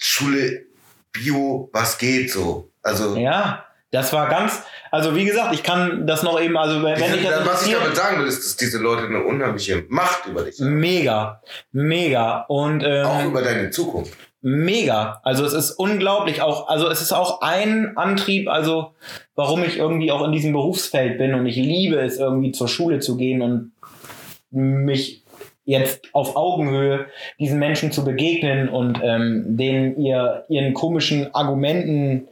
Schule, Bio, was geht so? Also. Ja, das war ganz, also wie gesagt, ich kann das noch eben, also wenn diese, ich das was ich damit sagen will, ist, dass diese Leute eine unheimliche Macht über dich haben. mega, mega und ähm, Auch über deine Zukunft. Mega. Also es ist unglaublich auch, also es ist auch ein Antrieb, also warum ich irgendwie auch in diesem Berufsfeld bin und ich liebe es irgendwie zur Schule zu gehen und mich jetzt auf Augenhöhe diesen Menschen zu begegnen und ähm, denen ihr ihren komischen Argumenten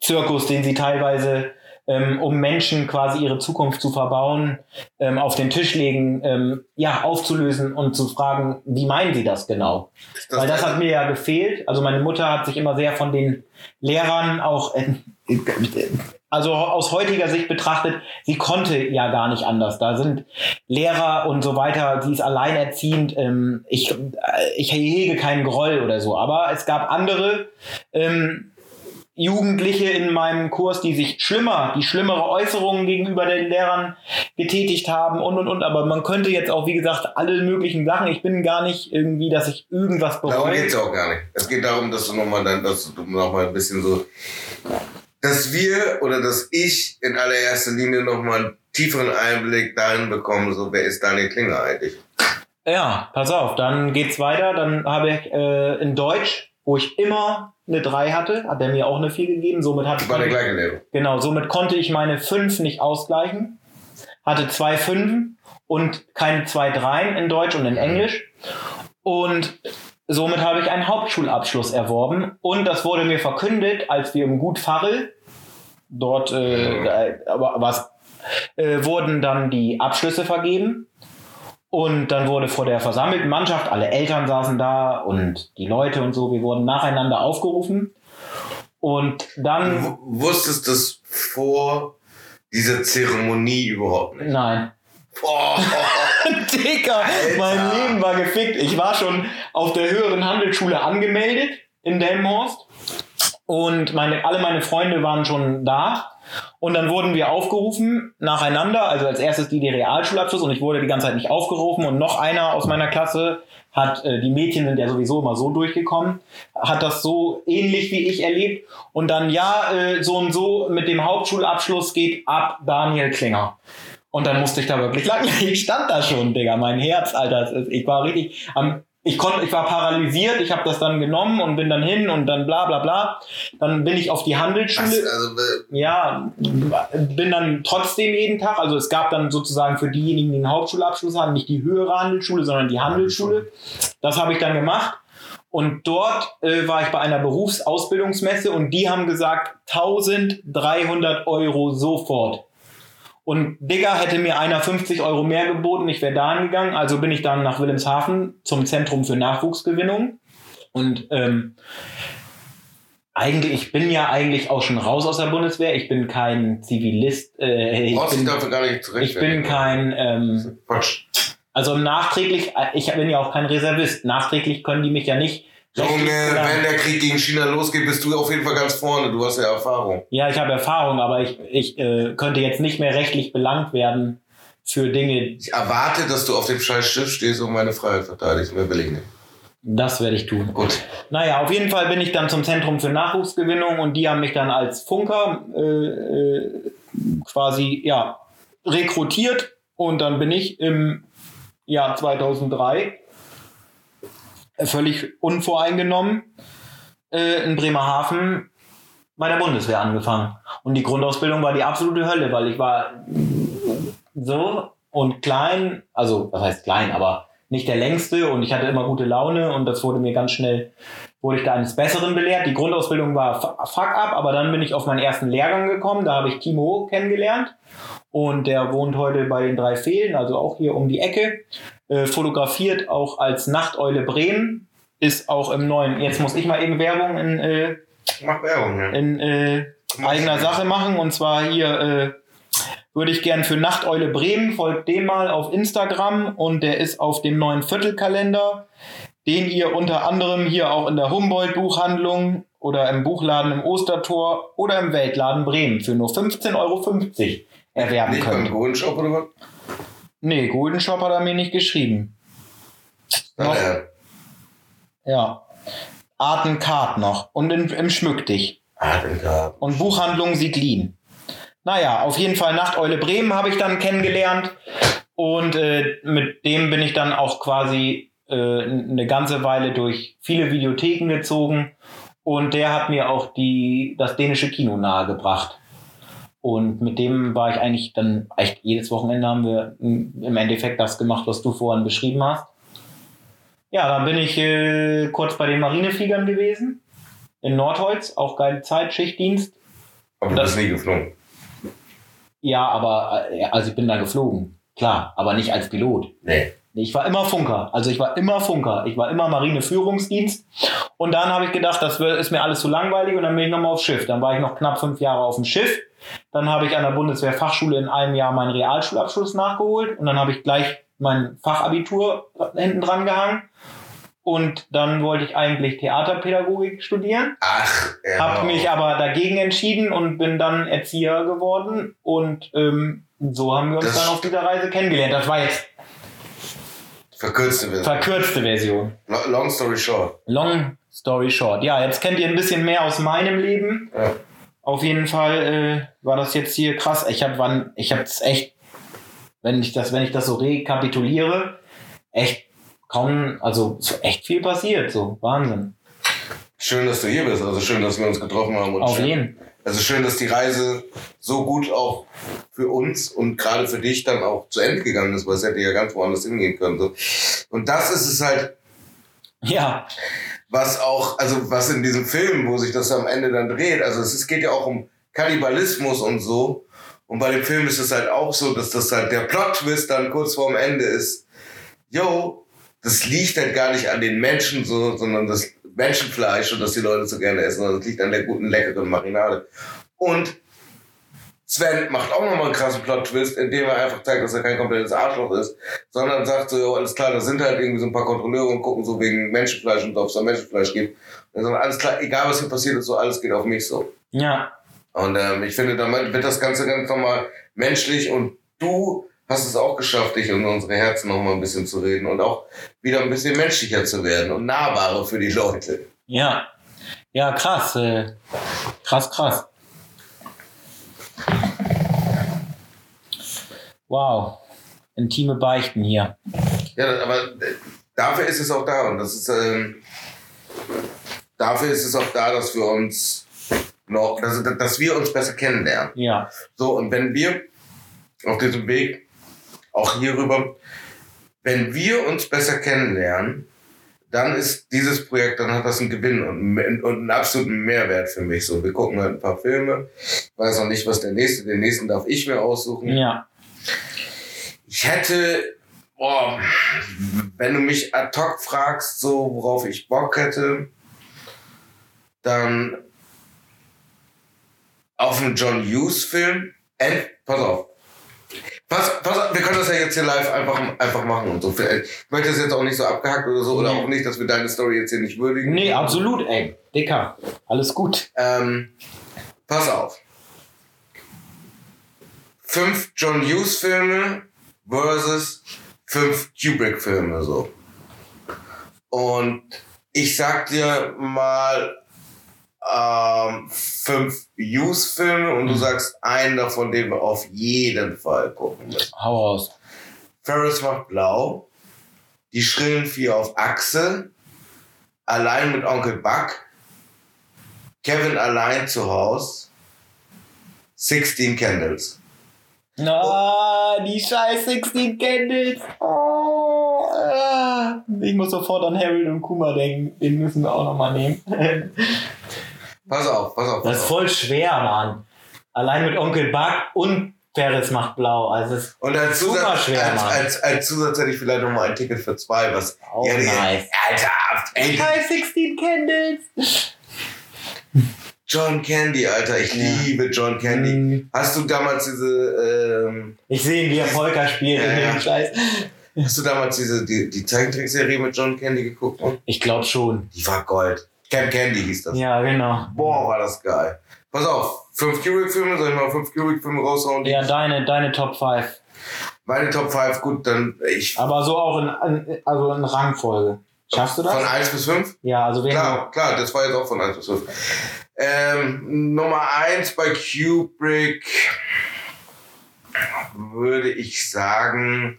Zirkus, den sie teilweise ähm, um Menschen quasi ihre Zukunft zu verbauen, ähm, auf den Tisch legen, ähm, ja, aufzulösen und zu fragen, wie meinen sie das genau? Das Weil das hat mir ja gefehlt. Also meine Mutter hat sich immer sehr von den Lehrern auch, äh, also aus heutiger Sicht betrachtet, sie konnte ja gar nicht anders. Da sind Lehrer und so weiter, die ist alleinerziehend. Ähm, ich, äh, ich hege keinen Groll oder so. Aber es gab andere ähm, Jugendliche in meinem Kurs, die sich schlimmer, die schlimmere Äußerungen gegenüber den Lehrern getätigt haben und und und. Aber man könnte jetzt auch, wie gesagt, alle möglichen Sachen. Ich bin gar nicht irgendwie, dass ich irgendwas Darum bereue. geht's ja auch gar nicht. Es geht darum, dass du nochmal dann, dass du noch mal ein bisschen so, dass wir oder dass ich in allererster Linie nochmal einen tieferen Einblick dahin bekomme, so wer ist Daniel Klinger eigentlich? Ja, pass auf, dann geht's weiter. Dann habe ich äh, in Deutsch, wo ich immer eine 3 hatte, hat er mir auch eine 4 gegeben. Somit hat War der gleiche Lehrer. Genau, somit konnte ich meine 5 nicht ausgleichen. Hatte zwei Fünfen und keine zwei Dreien in Deutsch und in Englisch. Und somit habe ich einen Hauptschulabschluss erworben. Und das wurde mir verkündet, als wir im Gut Farrel, dort äh, aber was, äh, wurden dann die Abschlüsse vergeben. Und dann wurde vor der versammelten Mannschaft, alle Eltern saßen da und die Leute und so, wir wurden nacheinander aufgerufen. Und dann, Du wusstest das vor dieser Zeremonie überhaupt nicht. nein, Boah. Dicker, Alter. mein Leben war gefickt. Ich war schon auf der höheren Handelsschule angemeldet in Delmenhorst und meine, alle meine Freunde waren schon da. Und dann wurden wir aufgerufen nacheinander, also als erstes die, die Realschulabschluss und ich wurde die ganze Zeit nicht aufgerufen und noch einer aus meiner Klasse hat, äh, die Mädchen sind ja sowieso immer so durchgekommen, hat das so ähnlich wie ich erlebt und dann ja, äh, so und so mit dem Hauptschulabschluss geht ab Daniel Klinger. Und dann musste ich da wirklich lang. Ich stand da schon, Digga. Mein Herz, Alter. Ich war richtig am. Ich konnte, ich war paralysiert. Ich habe das dann genommen und bin dann hin und dann bla bla bla. Dann bin ich auf die Handelsschule. Also, äh, Ja, bin dann trotzdem jeden Tag. Also es gab dann sozusagen für diejenigen, die einen Hauptschulabschluss haben, nicht die höhere Handelsschule, sondern die Handelsschule. Das habe ich dann gemacht. Und dort äh, war ich bei einer Berufsausbildungsmesse und die haben gesagt 1300 Euro sofort. Und Digga hätte mir einer 50 Euro mehr geboten, ich wäre da gegangen. Also bin ich dann nach Wilhelmshaven zum Zentrum für Nachwuchsgewinnung. Und ähm, eigentlich, ich bin ja eigentlich auch schon raus aus der Bundeswehr. Ich bin kein Zivilist. Äh, ich, brauchst bin, dafür gar nicht ich zurechtfertigen. bin kein, ähm, Quatsch. also nachträglich, äh, ich bin ja auch kein Reservist. Nachträglich können die mich ja nicht. Junge, wenn der Krieg gegen China losgeht, bist du auf jeden Fall ganz vorne. Du hast ja Erfahrung. Ja, ich habe Erfahrung, aber ich, ich äh, könnte jetzt nicht mehr rechtlich belangt werden für Dinge. Ich erwarte, dass du auf dem scheiß Schiff stehst und meine Freiheit verteidigst. Mehr will ich nicht. Das werde ich tun. Gut. Naja, auf jeden Fall bin ich dann zum Zentrum für Nachwuchsgewinnung und die haben mich dann als Funker äh, äh, quasi ja rekrutiert und dann bin ich im Jahr 2003 völlig unvoreingenommen äh, in Bremerhaven bei der Bundeswehr angefangen. Und die Grundausbildung war die absolute Hölle, weil ich war so und klein, also was heißt klein, aber nicht der längste und ich hatte immer gute Laune und das wurde mir ganz schnell, wurde ich da eines Besseren belehrt. Die Grundausbildung war fu- fuck up, aber dann bin ich auf meinen ersten Lehrgang gekommen, da habe ich Timo kennengelernt und der wohnt heute bei den drei Fehlen, also auch hier um die Ecke, äh, fotografiert auch als Nachteule Bremen, ist auch im neuen, jetzt muss ich mal eben Werbung in, äh, Mach Werbung, ja. in äh, eigener Sache machen. Und zwar hier äh, würde ich gern für Nachteule Bremen, folgt dem mal auf Instagram und der ist auf dem neuen Viertelkalender, den ihr unter anderem hier auch in der Humboldt-Buchhandlung oder im Buchladen im Ostertor oder im Weltladen Bremen für nur 15,50 Euro erwerben Nicht beim könnt. Oder was? Nee, Golden Shop hat er mir nicht geschrieben. Noch, Naja. ja. Artenkart noch. Und in, im Schmück dich. Den Garten. Und Buchhandlung Sieglin. Naja, auf jeden Fall Nachteule Bremen habe ich dann kennengelernt. Und äh, mit dem bin ich dann auch quasi äh, eine ganze Weile durch viele Videotheken gezogen. Und der hat mir auch die, das dänische Kino nahegebracht. Und mit dem war ich eigentlich dann echt jedes Wochenende haben wir im Endeffekt das gemacht, was du vorhin beschrieben hast. Ja, dann bin ich äh, kurz bei den Marinefliegern gewesen. In Nordholz, auch geile Zeit, Schichtdienst. Aber du Das- bist nie geflogen. Ja, aber äh, also ich bin da geflogen. Klar, aber nicht als Pilot. Nee. Ich war immer Funker. Also ich war immer Funker. Ich war immer Marineführungsdienst. Und dann habe ich gedacht, das ist mir alles zu langweilig und dann bin ich nochmal aufs Schiff. Dann war ich noch knapp fünf Jahre auf dem Schiff. Dann habe ich an der Bundeswehrfachschule in einem Jahr meinen Realschulabschluss nachgeholt und dann habe ich gleich mein Fachabitur hinten dran gehangen. Und dann wollte ich eigentlich Theaterpädagogik studieren. Ach, ja. Hab mich aber dagegen entschieden und bin dann Erzieher geworden und ähm, so haben wir uns Das- dann auf dieser Reise kennengelernt. Das war jetzt Verkürzte Version. verkürzte Version. Lo- Long story short. Long story short. Ja, jetzt kennt ihr ein bisschen mehr aus meinem Leben. Ja. Auf jeden Fall äh, war das jetzt hier krass. Ich habe wann, ich habe es echt, wenn ich das, wenn ich das so rekapituliere, echt kaum, also so echt viel passiert. So Wahnsinn. Schön, dass du hier bist. Also schön, dass wir uns getroffen haben. Und Auf schön, jeden. Also schön, dass die Reise so gut auch für uns und gerade für dich dann auch zu Ende gegangen ist, weil es hätte ja ganz woanders hingehen können. So. Und das ist es halt, Ja, was auch, also was in diesem Film, wo sich das am Ende dann dreht, also es ist, geht ja auch um Kannibalismus und so. Und bei dem Film ist es halt auch so, dass das halt der Plot-Twist dann kurz vorm Ende ist. Yo, das liegt halt gar nicht an den Menschen so, sondern das Menschenfleisch und dass die Leute so gerne essen, sondern das liegt an der guten, leckeren Marinade. Und Sven macht auch nochmal einen krassen Plot-Twist, indem er einfach zeigt, dass er kein komplettes Arschloch ist, sondern sagt so, jo, alles klar, da sind halt irgendwie so ein paar Kontrolleure und gucken so wegen Menschenfleisch und ob es da Menschenfleisch gibt. Und dann alles klar, egal was hier passiert ist, so alles geht auf mich so. ja, Und ähm, ich finde, damit wird das Ganze ganz nochmal menschlich und du hast es auch geschafft, dich in unsere Herzen nochmal ein bisschen zu reden und auch wieder ein bisschen menschlicher zu werden und nahbarer für die Leute. ja, ja, krass, äh, krass, krass. Wow, intime Beichten hier. Ja, aber äh, dafür ist es auch da und das ist, ähm, dafür ist es auch da, dass wir uns noch, dass, dass wir uns besser kennenlernen. Ja, So, und wenn wir auf diesem Weg, auch hierüber, wenn wir uns besser kennenlernen, dann ist dieses Projekt, dann hat das einen Gewinn und, und einen absoluten Mehrwert für mich. So, wir gucken halt ein paar Filme, ich weiß noch nicht, was der nächste, den nächsten darf ich mir aussuchen. ja, Ich hätte, boah, wenn du mich ad hoc fragst, so worauf ich Bock hätte, dann auf einen John Hughes Film. End, pass auf. Pass, pass auf, wir können das ja jetzt hier live einfach, einfach machen und so. Ich möchte das jetzt auch nicht so abgehackt oder so, oder Nee. auch nicht, dass wir deine Story jetzt hier nicht würdigen. nee, absolut, ey, Dicker, alles gut. Ähm, pass auf. Fünf John Hughes Filme versus fünf Kubrick Filme so. Und ich sag dir mal ähm, fünf Hughes Filme und du Mhm. sagst einen davon, den wir auf jeden Fall gucken müssen. Hau raus. Ferris macht blau. Die schrillen vier auf Achse. Allein mit Onkel Buck. Kevin allein zu Haus. 16 Candles. Na, die scheiß 16 Candles. Oh, äh. Ich muss sofort an Harold und Kuma denken. Den müssen wir auch nochmal nehmen. Pass auf, pass auf. Das Pass ist auf. voll schwer, Mann. Allein mit Onkel Buck und Ferris macht blau. Also es ist Und als super Zusatz, schwer, als, Mann. als, als Zusatz hätte ich vielleicht noch mal ein Ticket für zwei, was. auch Ja, nice. Alter, ey, Scheiß 16 Candles. John Candy, Alter. Ich Ja. liebe John Candy. Mhm. Hast du damals diese, ähm, Ich sehe ihn, wie er Polka spielt Ja. Scheiß. hast du damals diese, die, die Zeichentrickserie mit John Candy geguckt? Mann? Ich glaube schon. Die war Gold. Camp Candy hieß das. Ja, genau. Boah, war das geil. Pass auf, fünf Kubrick-Filme, soll ich mal fünf Kubrick-Filme raushauen? Ja, deine, deine Top 5. Meine Top 5, gut, dann ich. Aber so auch in, also in Rangfolge. Schaffst du das? Von 1 bis 5? Ja, also wenn Klar, klar, das war jetzt auch von 1 bis 5. Ähm, Nummer 1 bei Kubrick würde ich sagen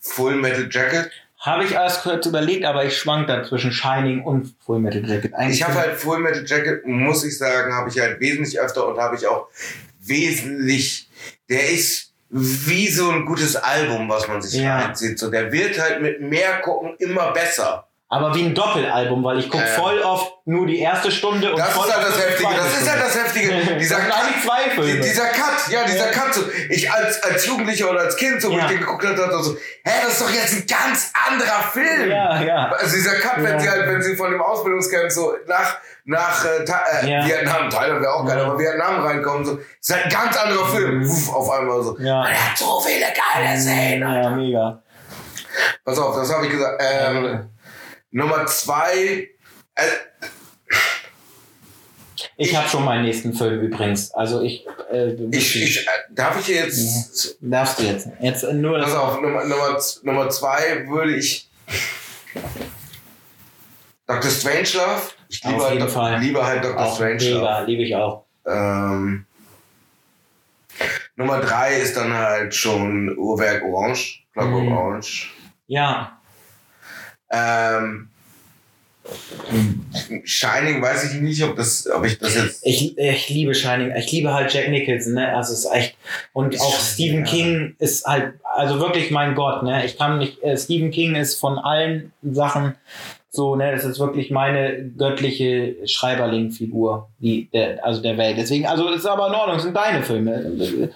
Full Metal Jacket. Habe ich erst kurz überlegt, aber ich schwank da zwischen Shining und Full Metal Jacket. ich habe halt Full Metal Jacket, muss ich sagen, habe ich halt wesentlich öfter und habe ich auch wesentlich, der ist wie so ein gutes Album, was man sich ja. reinzieht. So, der wird halt mit mehr gucken immer besser aber wie ein Doppelalbum, weil ich gucke ja, voll oft nur die erste Stunde und das voll ist halt das Heftige. Das ist halt das Heftige. Dieser Cut, zwei Filme. dieser Cut, ja, dieser ja. Cut. So, ich als als Jugendlicher oder als Kind so, wo ja. ich den geguckt habe, dachte so, hä, das ist doch jetzt ein ganz anderer Film. Ja, ja. Also dieser Cut, wenn sie halt, wenn sie von dem Ausbildungscamp so nach nach äh, äh, Vietnam, Thailand wäre auch geil, aber Vietnam reinkommen, so, ist halt ein ganz anderer Film. Mhm. Uff, auf einmal so. Ja. Man hat so viele geile Szenen. Ja, mega. Pass auf, das habe ich gesagt. Ähm, Nummer zwei. Äh, ich habe schon meinen nächsten Film übrigens. Also ich. Äh, ich, ich äh, darf ich jetzt. Ja, darfst du jetzt? Jetzt nur. Pass auf, Nummer, Nummer, Nummer zwei würde ich. Dr. Strangelove. Ich liebe, Auf jeden halt, Fall. liebe halt Dr. Auch Strangelove. Mega, liebe ich auch. Ähm, Nummer drei ist dann halt schon Uhrwerk Orange. Clockwork mhm. Orange. Ja. Ähm, Shining weiß ich nicht, ob das, ob ich das jetzt. Ich, ich liebe Shining. Ich liebe halt Jack Nicholson, ne? Also es ist echt. Und ist auch Stephen ja. King ist halt, also wirklich mein Gott, ne? Ich kann nicht, äh, Stephen King ist von allen Sachen so, ne? Das ist wirklich meine göttliche Schreiberling-Figur, die, der, also der Welt. Deswegen, also ist aber in Ordnung, sind deine Filme.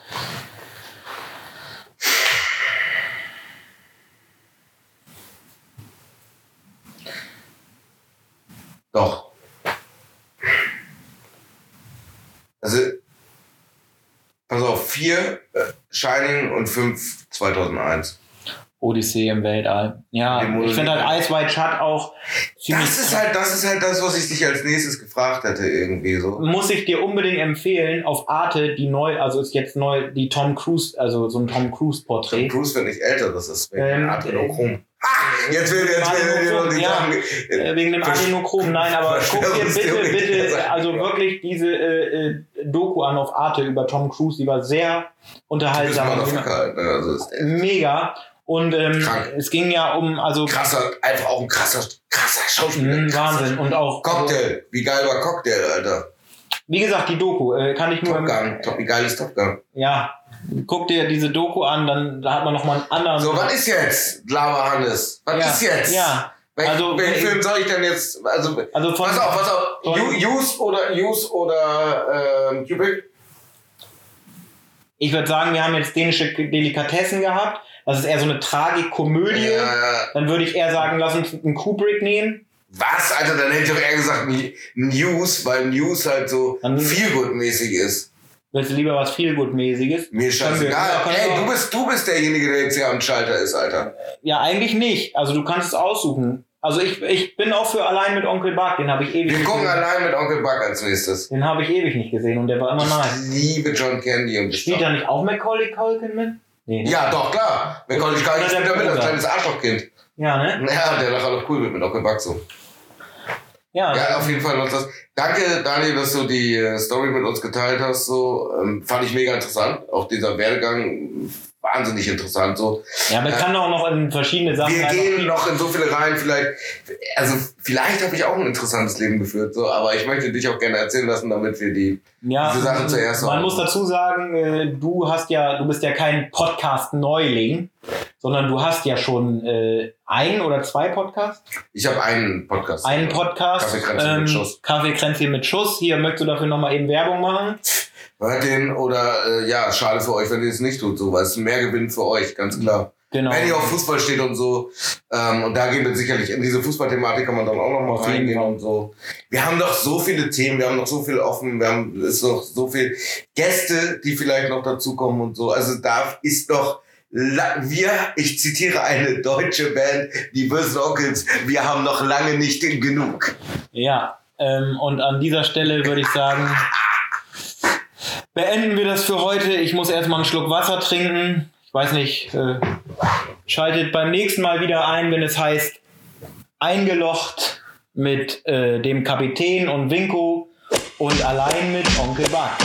Doch. Also, pass auf, vier äh, Shining und fünf 2001. Odyssee im Weltall. Ja, ich finde halt Ice White Shut auch ziemlich. Das ist halt, das ist halt das, was ich dich als nächstes gefragt hätte, irgendwie so. Muss ich dir unbedingt empfehlen, auf Arte, die neu, also ist jetzt neu, die Tom Cruise, also so ein Tom Cruise Porträt. Tom Cruise wird nicht älter, das ist wegen ähm, Adrenochrom. Ah, jetzt will, jetzt will, will, will die ja, äh, Wegen dem Adenochrom, nein, aber guck dir bitte, bitte, also wirklich diese äh, äh, Doku an auf Arte über Tom Cruise, die war sehr unterhaltsam. Also Mega. Und ähm, es ging ja um, also. Krasser, einfach auch ein krasser, krasser Schauspieler. Mh, Wahnsinn. Und auch. Cocktail. Wie geil war Cocktail, Alter? Wie gesagt, die Doku, äh, kann ich nur. Top Gun. Top, wie geil ist Top Gun? Ja. Guck dir diese Doku an, dann da hat man nochmal einen anderen. So, was ist jetzt, Lava Hannes? Was ja, ist jetzt? Ja. Welchen, also, welchen Film soll ich denn jetzt? Also, also von, pass auf, pass auf. Use oder Use oder äh, Cubic? Ich würde sagen, wir haben jetzt dänische Delikatessen gehabt. Das ist eher so eine Tragikkomödie. Ja. Dann würde ich eher sagen, lass uns einen Kubrick nehmen. Was, Alter? Dann hätte ich auch eher gesagt News, weil News halt so Feelgood-mäßig ist. Willst du lieber was Feelgood-mäßiges? Mir ist scheißegal. Ey, du bist, du bist derjenige, der jetzt hier am Schalter ist, Alter. Ja, eigentlich nicht. Also du kannst es aussuchen. Also ich, ich bin auch für allein mit Onkel Buck, den habe ich ewig Wir gucken allein mit Onkel Buck als nächstes. Den habe ich ewig nicht gesehen und der war immer nice. Ich liebe John Candy und Spielt da nicht auch Macaulay Culkin mit? Nee, ne? Ja, doch, klar. Macaulay Culkin spielt da mit als kleines Arschlochkind. Ja, ne? Ja, der nachher noch cool wird mit so. Ja, ja, auf jeden Fall. Das. Danke, Daniel, dass du die äh, Story mit uns geteilt hast. So ähm, fand ich mega interessant. Auch dieser Werdegang wahnsinnig interessant. So. Ja, man äh, kann auch noch in verschiedene Sachen. Wir gehen noch in so viele rein. Vielleicht, also vielleicht habe ich auch ein interessantes Leben geführt. So, aber ich möchte dich auch gerne erzählen lassen, damit wir die ja, diese Sachen zuerst. Man haben. muss dazu sagen, äh, du hast ja, du bist ja kein Podcast-Neuling, sondern du hast ja schon äh, ein oder zwei Podcasts. Ich habe einen Podcast. Einen Podcast. Kaffeekränzchen ähm, mit Schuss. Kaffeekränzchen mit Schuss. Hier möchtest du dafür nochmal eben Werbung machen. Hört den oder äh, ja, schade für euch, wenn ihr es nicht tut, so, weil es mehr Gewinn für euch, ganz klar. Genau. Wenn ihr auf Fußball steht und so. Ähm, und da gehen wir sicherlich in diese Fußballthematik kann man dann auch noch mal reingehen und so. Wir haben doch so viele Themen, wir haben noch so viel offen, wir haben ist noch so viel Gäste, die vielleicht noch dazukommen und so. Also da ist doch wir, ich zitiere eine deutsche Band, die Bösen Onkels, wir haben noch lange nicht genug. Ja, Ähm, und an dieser Stelle würde ich sagen, beenden wir das für heute. Ich muss erstmal einen Schluck Wasser trinken. Ich weiß nicht, äh, schaltet beim nächsten Mal wieder ein, wenn es heißt, eingelocht mit äh, dem Kapitän und Winko und allein mit Onkel Bart.